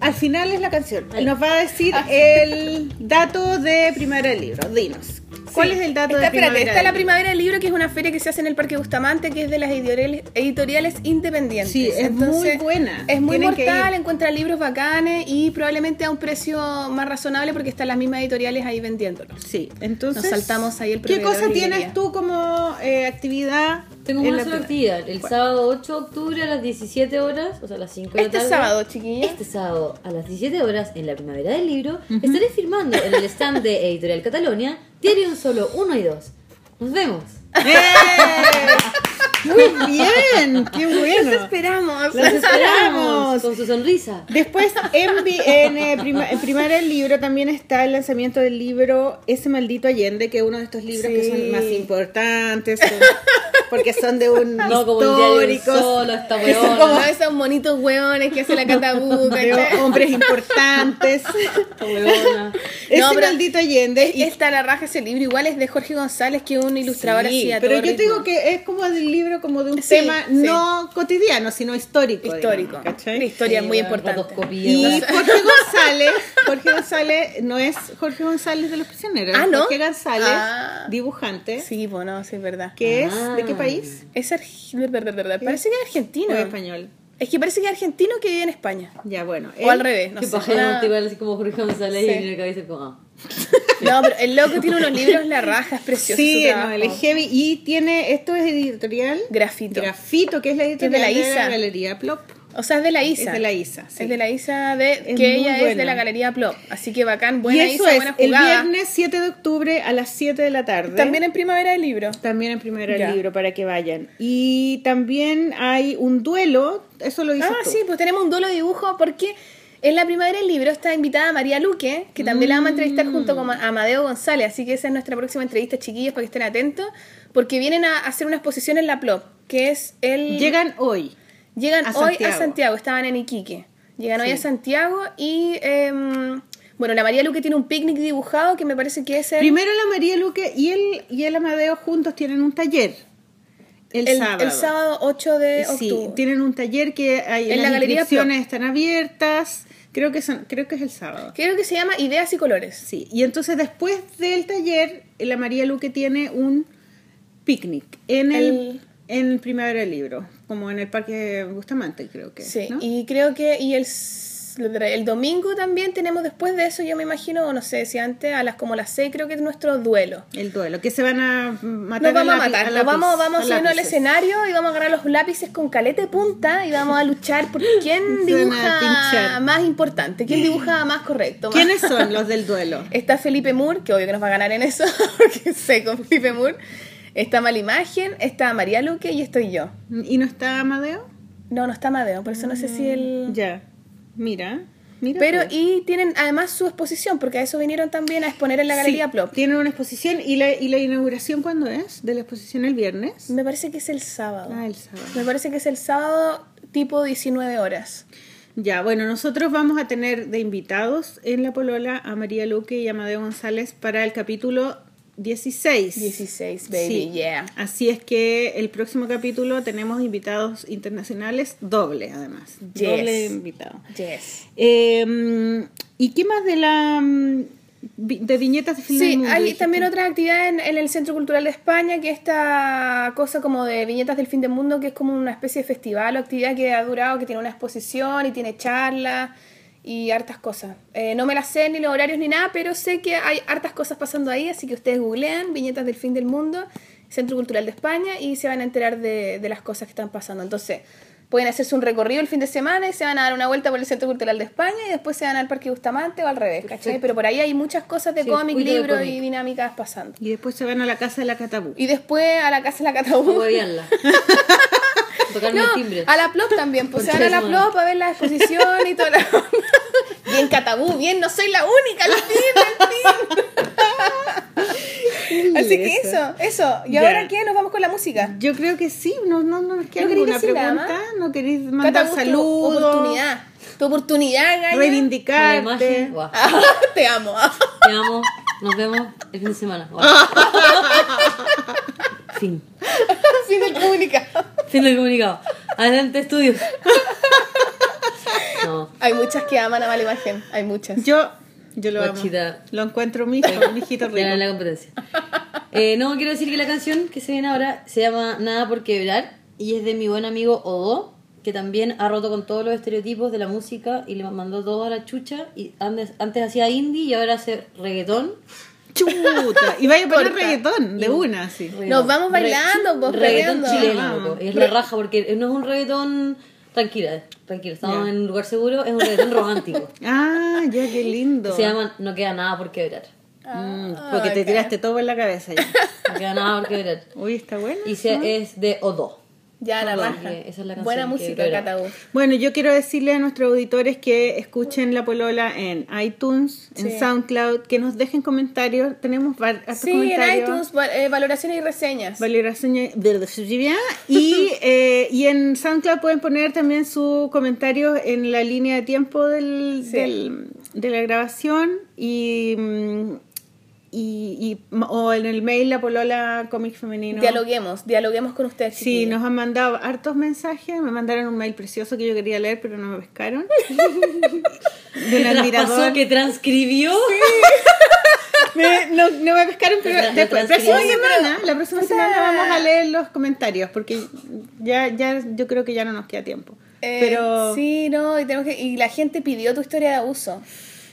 al final es la canción, nos va a decir Ah. el dato de primavera del libro. Dinos, ¿cuál Sí. es el dato Está, de espérate, primavera? está la primavera del libro, que es una feria que se hace en el Parque Bustamante, que es de las editoriales, editoriales independientes. Sí, es muy buena. Es muy Tienen mortal, encuentra libros bacanes y probablemente a un precio más razonable porque están las mismas editoriales ahí vendiéndolos. Sí, entonces... Nos saltamos ahí el ¿Qué cosa tienes tú como eh, actividad? Tengo en una la sola actividad. El sábado 8 de octubre a las 17 horas, o sea, a las 5 de la Este tarde. sábado, chiquilla. Este sábado a las 17 horas en la primavera del libro estaré firmando en el stand de Editorial Catalonia Diario un solo 1 y 2. Nos vemos. ¡Eh! Muy bien, qué bueno. esperamos. Los esperamos con su sonrisa. Después en, en, eh, prima- en Primavera del Libro también está el lanzamiento del libro Ese Maldito Allende, que es uno de estos libros que son más importantes, son- porque son de un No como un solo, esta son como esos monitos hueones que hace la catabuca. de hombres importantes. Esta. Ese Maldito Allende. y- Está la raja ese libro, igual es de Jorge González, que es un ilustrador Sí, así a pero todo yo te ritmo. digo que es como del libro, como de un Sí, tema sí. no cotidiano, sino histórico. histórico. digamos. Una historia Sí, muy importante. Y. Jorge González, Jorge González no es Jorge González de los prisioneros, Ah, es ¿no? Jorge González, Ah. dibujante, Sí, bueno, sí, es verdad. que es Ah. ¿de qué país? Es arg- Parece que es ¿O argentino. es español? Es que parece que es argentino que vive en España. Ya, bueno. O al él- revés, no que sé. Una- así como Jorge González Sí. y en la cabeza como, ah. No, pero el loco tiene unos libros, la raja, es precioso. Sí, no, él es heavy y tiene, esto es editorial Grafito. Grafito, que es la editorial de la de ISA. la Galería Plop. O sea, es de la ISA. Es de la ISA, sí. Es de la ISA, de, Es que ella es de la Galería Plop. Así que bacán, buena y eso ISA, es buena el jugada. viernes 7 de octubre a las 7 de la tarde. También en Primavera del Libro. También en Primera Ya. el libro para que vayan. Y también hay un duelo, eso lo dices Ah, tú. sí, pues tenemos un duelo de dibujo porque en la primavera del libro está invitada María Luque, que también la vamos a entrevistar Mm. junto con Amadeo González, así que esa es nuestra próxima entrevista, chiquillos, para que estén atentos, porque vienen a hacer una exposición en la Plop, que es el... Llegan hoy. Llegan a hoy a Santiago. Estaban en Iquique. Llegan hoy Sí. a Santiago y... em, bueno, la María Luque tiene un picnic dibujado que me parece que es el, Primero la María Luque y el, y el Amadeo juntos tienen un taller. El, el, sábado. el sábado 8 de Sí, octubre. tienen un taller que hay, En la las Galería inscripciones están abiertas. Creo que son, creo que es el sábado. Creo que se llama Ideas y Colores. Sí, y entonces después del taller, la María Luque tiene un picnic en el, El- en Primavera del Libro, como en el Parque Bustamante, creo que. Sí, ¿no? y creo que y el, el domingo también tenemos después de eso, yo me imagino, o no sé si antes, a las como las 6 creo que es nuestro duelo. El duelo, que se van a matar Nos vamos a lápiz- matar, lápiz- vamos, vamos a a subirnos al escenario y vamos a agarrar los lápices con caleta de punta y vamos a luchar por quién a dibuja más importante, quién dibuja más correcto. más- ¿Quiénes son los del duelo? Está Felipe Moore, que obvio que nos va a ganar en eso, porque sé con Felipe Moore. Está Malimagen, está María Luque y estoy yo. ¿Y no está Amadeo? No, no está Amadeo, por eso no sé si él... Ya, mira. mira Pero, pues. y tienen además su exposición, porque a eso vinieron también a exponer en la Galería Sí, Plop. Tienen una exposición. ¿Y la, ¿Y la inauguración cuándo es? ¿De la exposición el viernes? Me parece que es el sábado. Ah, el sábado. Me parece que es el sábado tipo 19 horas. Ya, bueno, nosotros vamos a tener de invitados en La Polola a María Luque y Amadeo González para el capítulo 16. 16, baby, Sí. yeah. Así es que el próximo capítulo tenemos invitados internacionales, doble además. Yes. Doble invitado. Yes. Eh, ¿Y qué más de la mm, de viñetas de fin del Sí, mundo? hay dijiste? también otras actividades en, en el Centro Cultural de España, que esta cosa como de viñetas del fin del mundo, que es como una especie de festival o actividad que ha durado, que tiene una exposición y tiene charlas y hartas cosas. Eh, no me las sé ni los horarios ni nada, pero sé que hay hartas cosas pasando ahí, así que ustedes googlean viñetas del fin del mundo, Centro Cultural de España, y se van a enterar de, de las cosas que están pasando. Entonces, pueden hacerse un recorrido el fin de semana y se van a dar una vuelta por el Centro Cultural de España y después se van al Parque Bustamante o al revés, ¿cachai? Pero por ahí hay muchas cosas de Sí, cómic, de libros y dinámicas pasando. Y después se van a la casa de la Catabú. Y después a la Casa de la huevearla. Tocarme No, el timbre. a la Plop también, pues se van a la Plop a ver la exposición y toda la Bien Catabú, bien, no soy la única, al fin, al fin. Así que eso, eso. ¿Y ahora qué? ¿Nos vamos con la música? Yo creo que sí, no, no, no nos queda ¿No queréis ninguna pregunta, no queréis mandar Catabú, tu saludos, oportunidad. Tu oportunidad, reivindicarte. imagen. Guau. Te amo. Te amo. Nos vemos el fin de semana. fin. fin del comunicado. Fin del comunicado. Adelante, estudios. No. Hay muchas que aman a Mala Imagen. Hay muchas. Yo, yo lo amo. Guachita. Lo encuentro mi hijo, mi hijito rico. Ya en la competencia. Eh, no, quiero decir que la canción que se viene ahora se llama Nada por quebrar y es de mi buen amigo Odo, que también ha roto con todos los estereotipos de la música y le mandó todo a la chucha. Y antes, antes hacía indie y ahora hace reggaetón. Chuta. Y vaya a poner Corta. reggaetón, de una, sí. Nos vamos bailando, vos Reggaetón perreando. chileno. Es la raja porque no es un reggaetón. Tranquila, tranquila, estamos en un lugar seguro, es un reggaetón romántico. Ah, ya, qué lindo. Se llama No queda nada por quebrar. Mm, porque te tiraste todo en la cabeza ya. No queda nada por quebrar. Uy, está bueno. Y se, es de Odo. Ya, la Perdón, raja. que esa es la canción Buena música. Catabú. Bueno, yo quiero decirle a nuestros auditores que escuchen La Polola en iTunes, en Sí. SoundCloud, que nos dejen comentarios. Tenemos var- hartos Sí, en comentarios. iTunes, va- eh, valoraciones y reseñas. Subsidia. y, eh, y en SoundCloud pueden poner también su comentario en la línea de tiempo del, Sí. del- de la grabación y, mm, y, y- o en el mail La Polola Cómic Femenino. Dialoguemos, dialoguemos con ustedes. Sí, nos han mandado hartos mensajes, me mandaron un mail precioso que yo quería leer, pero no me pescaron. de un ¿Qué admirador. ¿Que transcribió? Me- no, no me pescaron, pero después, próxima semana, la próxima semana vamos a leer los comentarios, porque ya, ya, yo creo que ya no nos queda tiempo. Eh, Pero- Sí, no, y, tenemos que, y la gente pidió tu historia de abuso.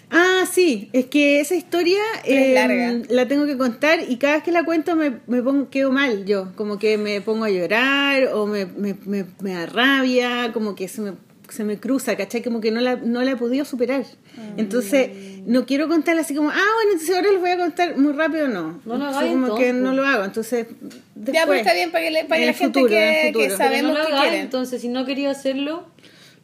Ah, sí, es que esa historia Es eh, larga. la tengo que contar y cada vez que la cuento me, me pongo, quedo mal yo, como que me pongo a llorar o me, me, me, me da rabia, como que se me, se me cruza, ¿cachai? Como que no la, no la he podido superar. Entonces, no quiero contarla así como, ah, bueno, entonces ahora les voy a contar muy rápido, no. No lo Entonces, hagáis, como que no lo hago, entonces... Después, ya, pero está bien para que, le- para la gente futuro, que, que sabemos no lo que hagas, quiere. entonces si no quería hacerlo,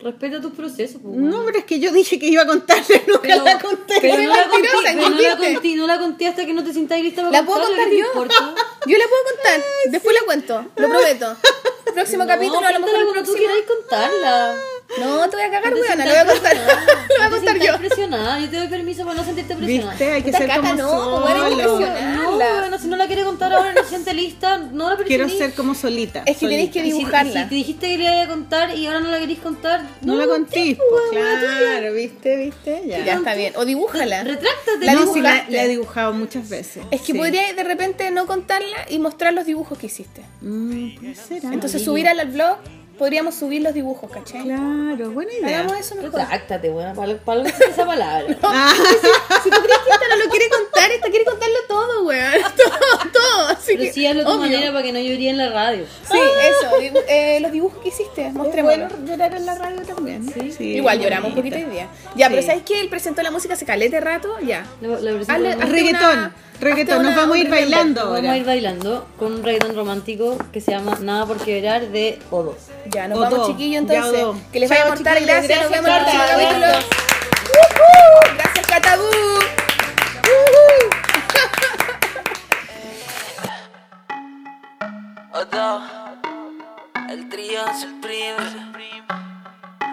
respeta tus procesos. pues, No, pero es que yo dije que iba a contarle, nunca Pero, la conté. pero no la conté, pero no la conté, no la conté hasta que no te sintáis lista para ¿La puedo contar ¿qué te yo? Yo la puedo contar. Después la cuento. Lo prometo. Próximo capítulo, a lo mejor el tú contarla. No, te voy a cagar, No weona. Lo voy a contar. Lo voy a no te contar yo. presionada, yo te doy permiso para no sentirte presionada. ¿Viste? Hay que ser caca, como no, pues, hay que solo. No, bueno, si no la quiere contar ahora, no siente lista, no la Quiero ser como solita. Es que tenéis que si- dibujarla. y Si, te dijiste que le iba a contar y ahora no la queréis contar, No, la conté, pues, claro, ¿viste? ¿Viste? Ya. Ya está bien. O dibújala. Retráctate. La no, sí, la, la he dibujado muchas veces. Es que sí. podría de repente no contarla y mostrar los dibujos que hiciste. Mm, ¿qué será? Entonces subir al blog, podríamos subir los dibujos, ¿cachai? Claro, buena idea. Hagamos eso mejor. Retráctate, buena, para, para algo existe esa palabra. Ah, Si tú crees que esta no lo quiere contar, esta quiere contarlo todo, weón. Todo, todo. Así Pero que, sí hazlo a tu obvio. manera para que no llorí en la radio. Sí, eso. dibu- eh, los dibujos que hiciste, es mostrémoslos. bueno llorar en la radio también. Sí, Igual lloramos un poquito hoy día. Ya, pero Sí. ¿sabes qué? Él presentó la música hace calete rato, ya. La versión Hazle- Reggaetón, una- reggaetón, nos vamos a ir bailando Vamos a ahora. ir bailando con un reggaetón romántico que se llama Nada por quebrar de Odo. Ya, nos vamos chiquillos entonces. Que les vaya a contar. chiquillos, Gracias, nos gracias, vemos en el próximo capítulo. gracias. ¡Woohoo! Gracias, Catabú. El trío supreme,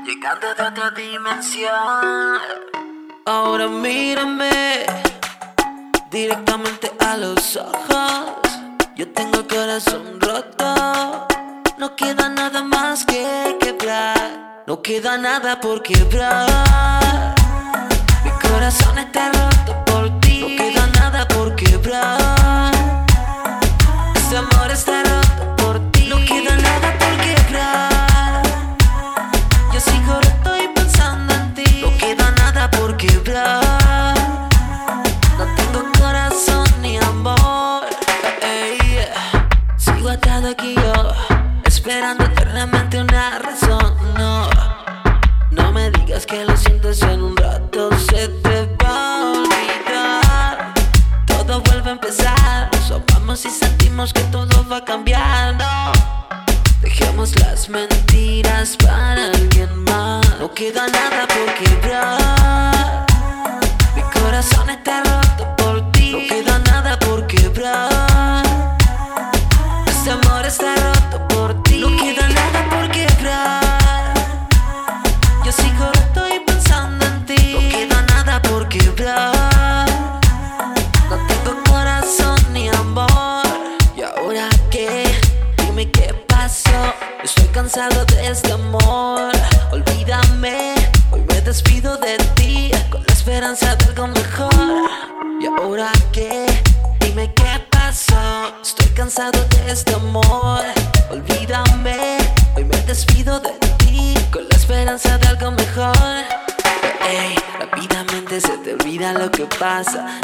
llegando de otra dimensión. Ahora mírame directamente a los ojos. Yo tengo el corazón roto, no queda nada más que quebrar, no queda nada por quebrar. Mi corazón está roto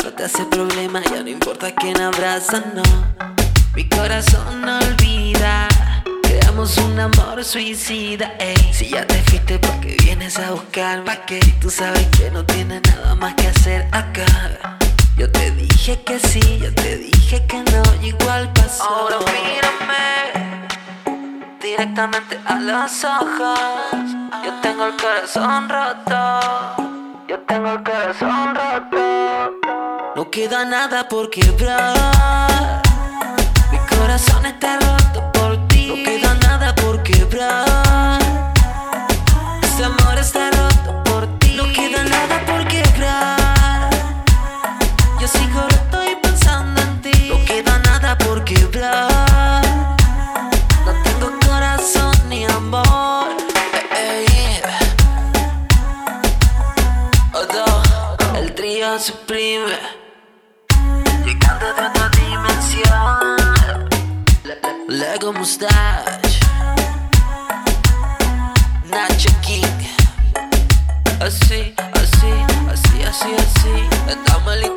No te hace problema, ya no importa quién abraza, no. Mi corazón no olvida. Creamos un amor suicida, ey. Si ya te fuiste, ¿pa' qué vienes a buscarme? ¿Pa'? Tú sabes que no tienes nada más que hacer acá. Yo te dije que sí, yo te dije que no, igual pasó. Ahora mírame directamente a los ojos. Yo tengo el corazón roto. Yo tengo el corazón roto. No queda nada por quebrar. Mi corazón está roto por ti. No queda nada por quebrar. Este amor está roto por ti. No queda nada por quebrar. Yo sigo roto suprime. Ligando de outra dimensão. Lego Mustache. Nacho King. Assim, assim, assim, assim, assim. É tão malito.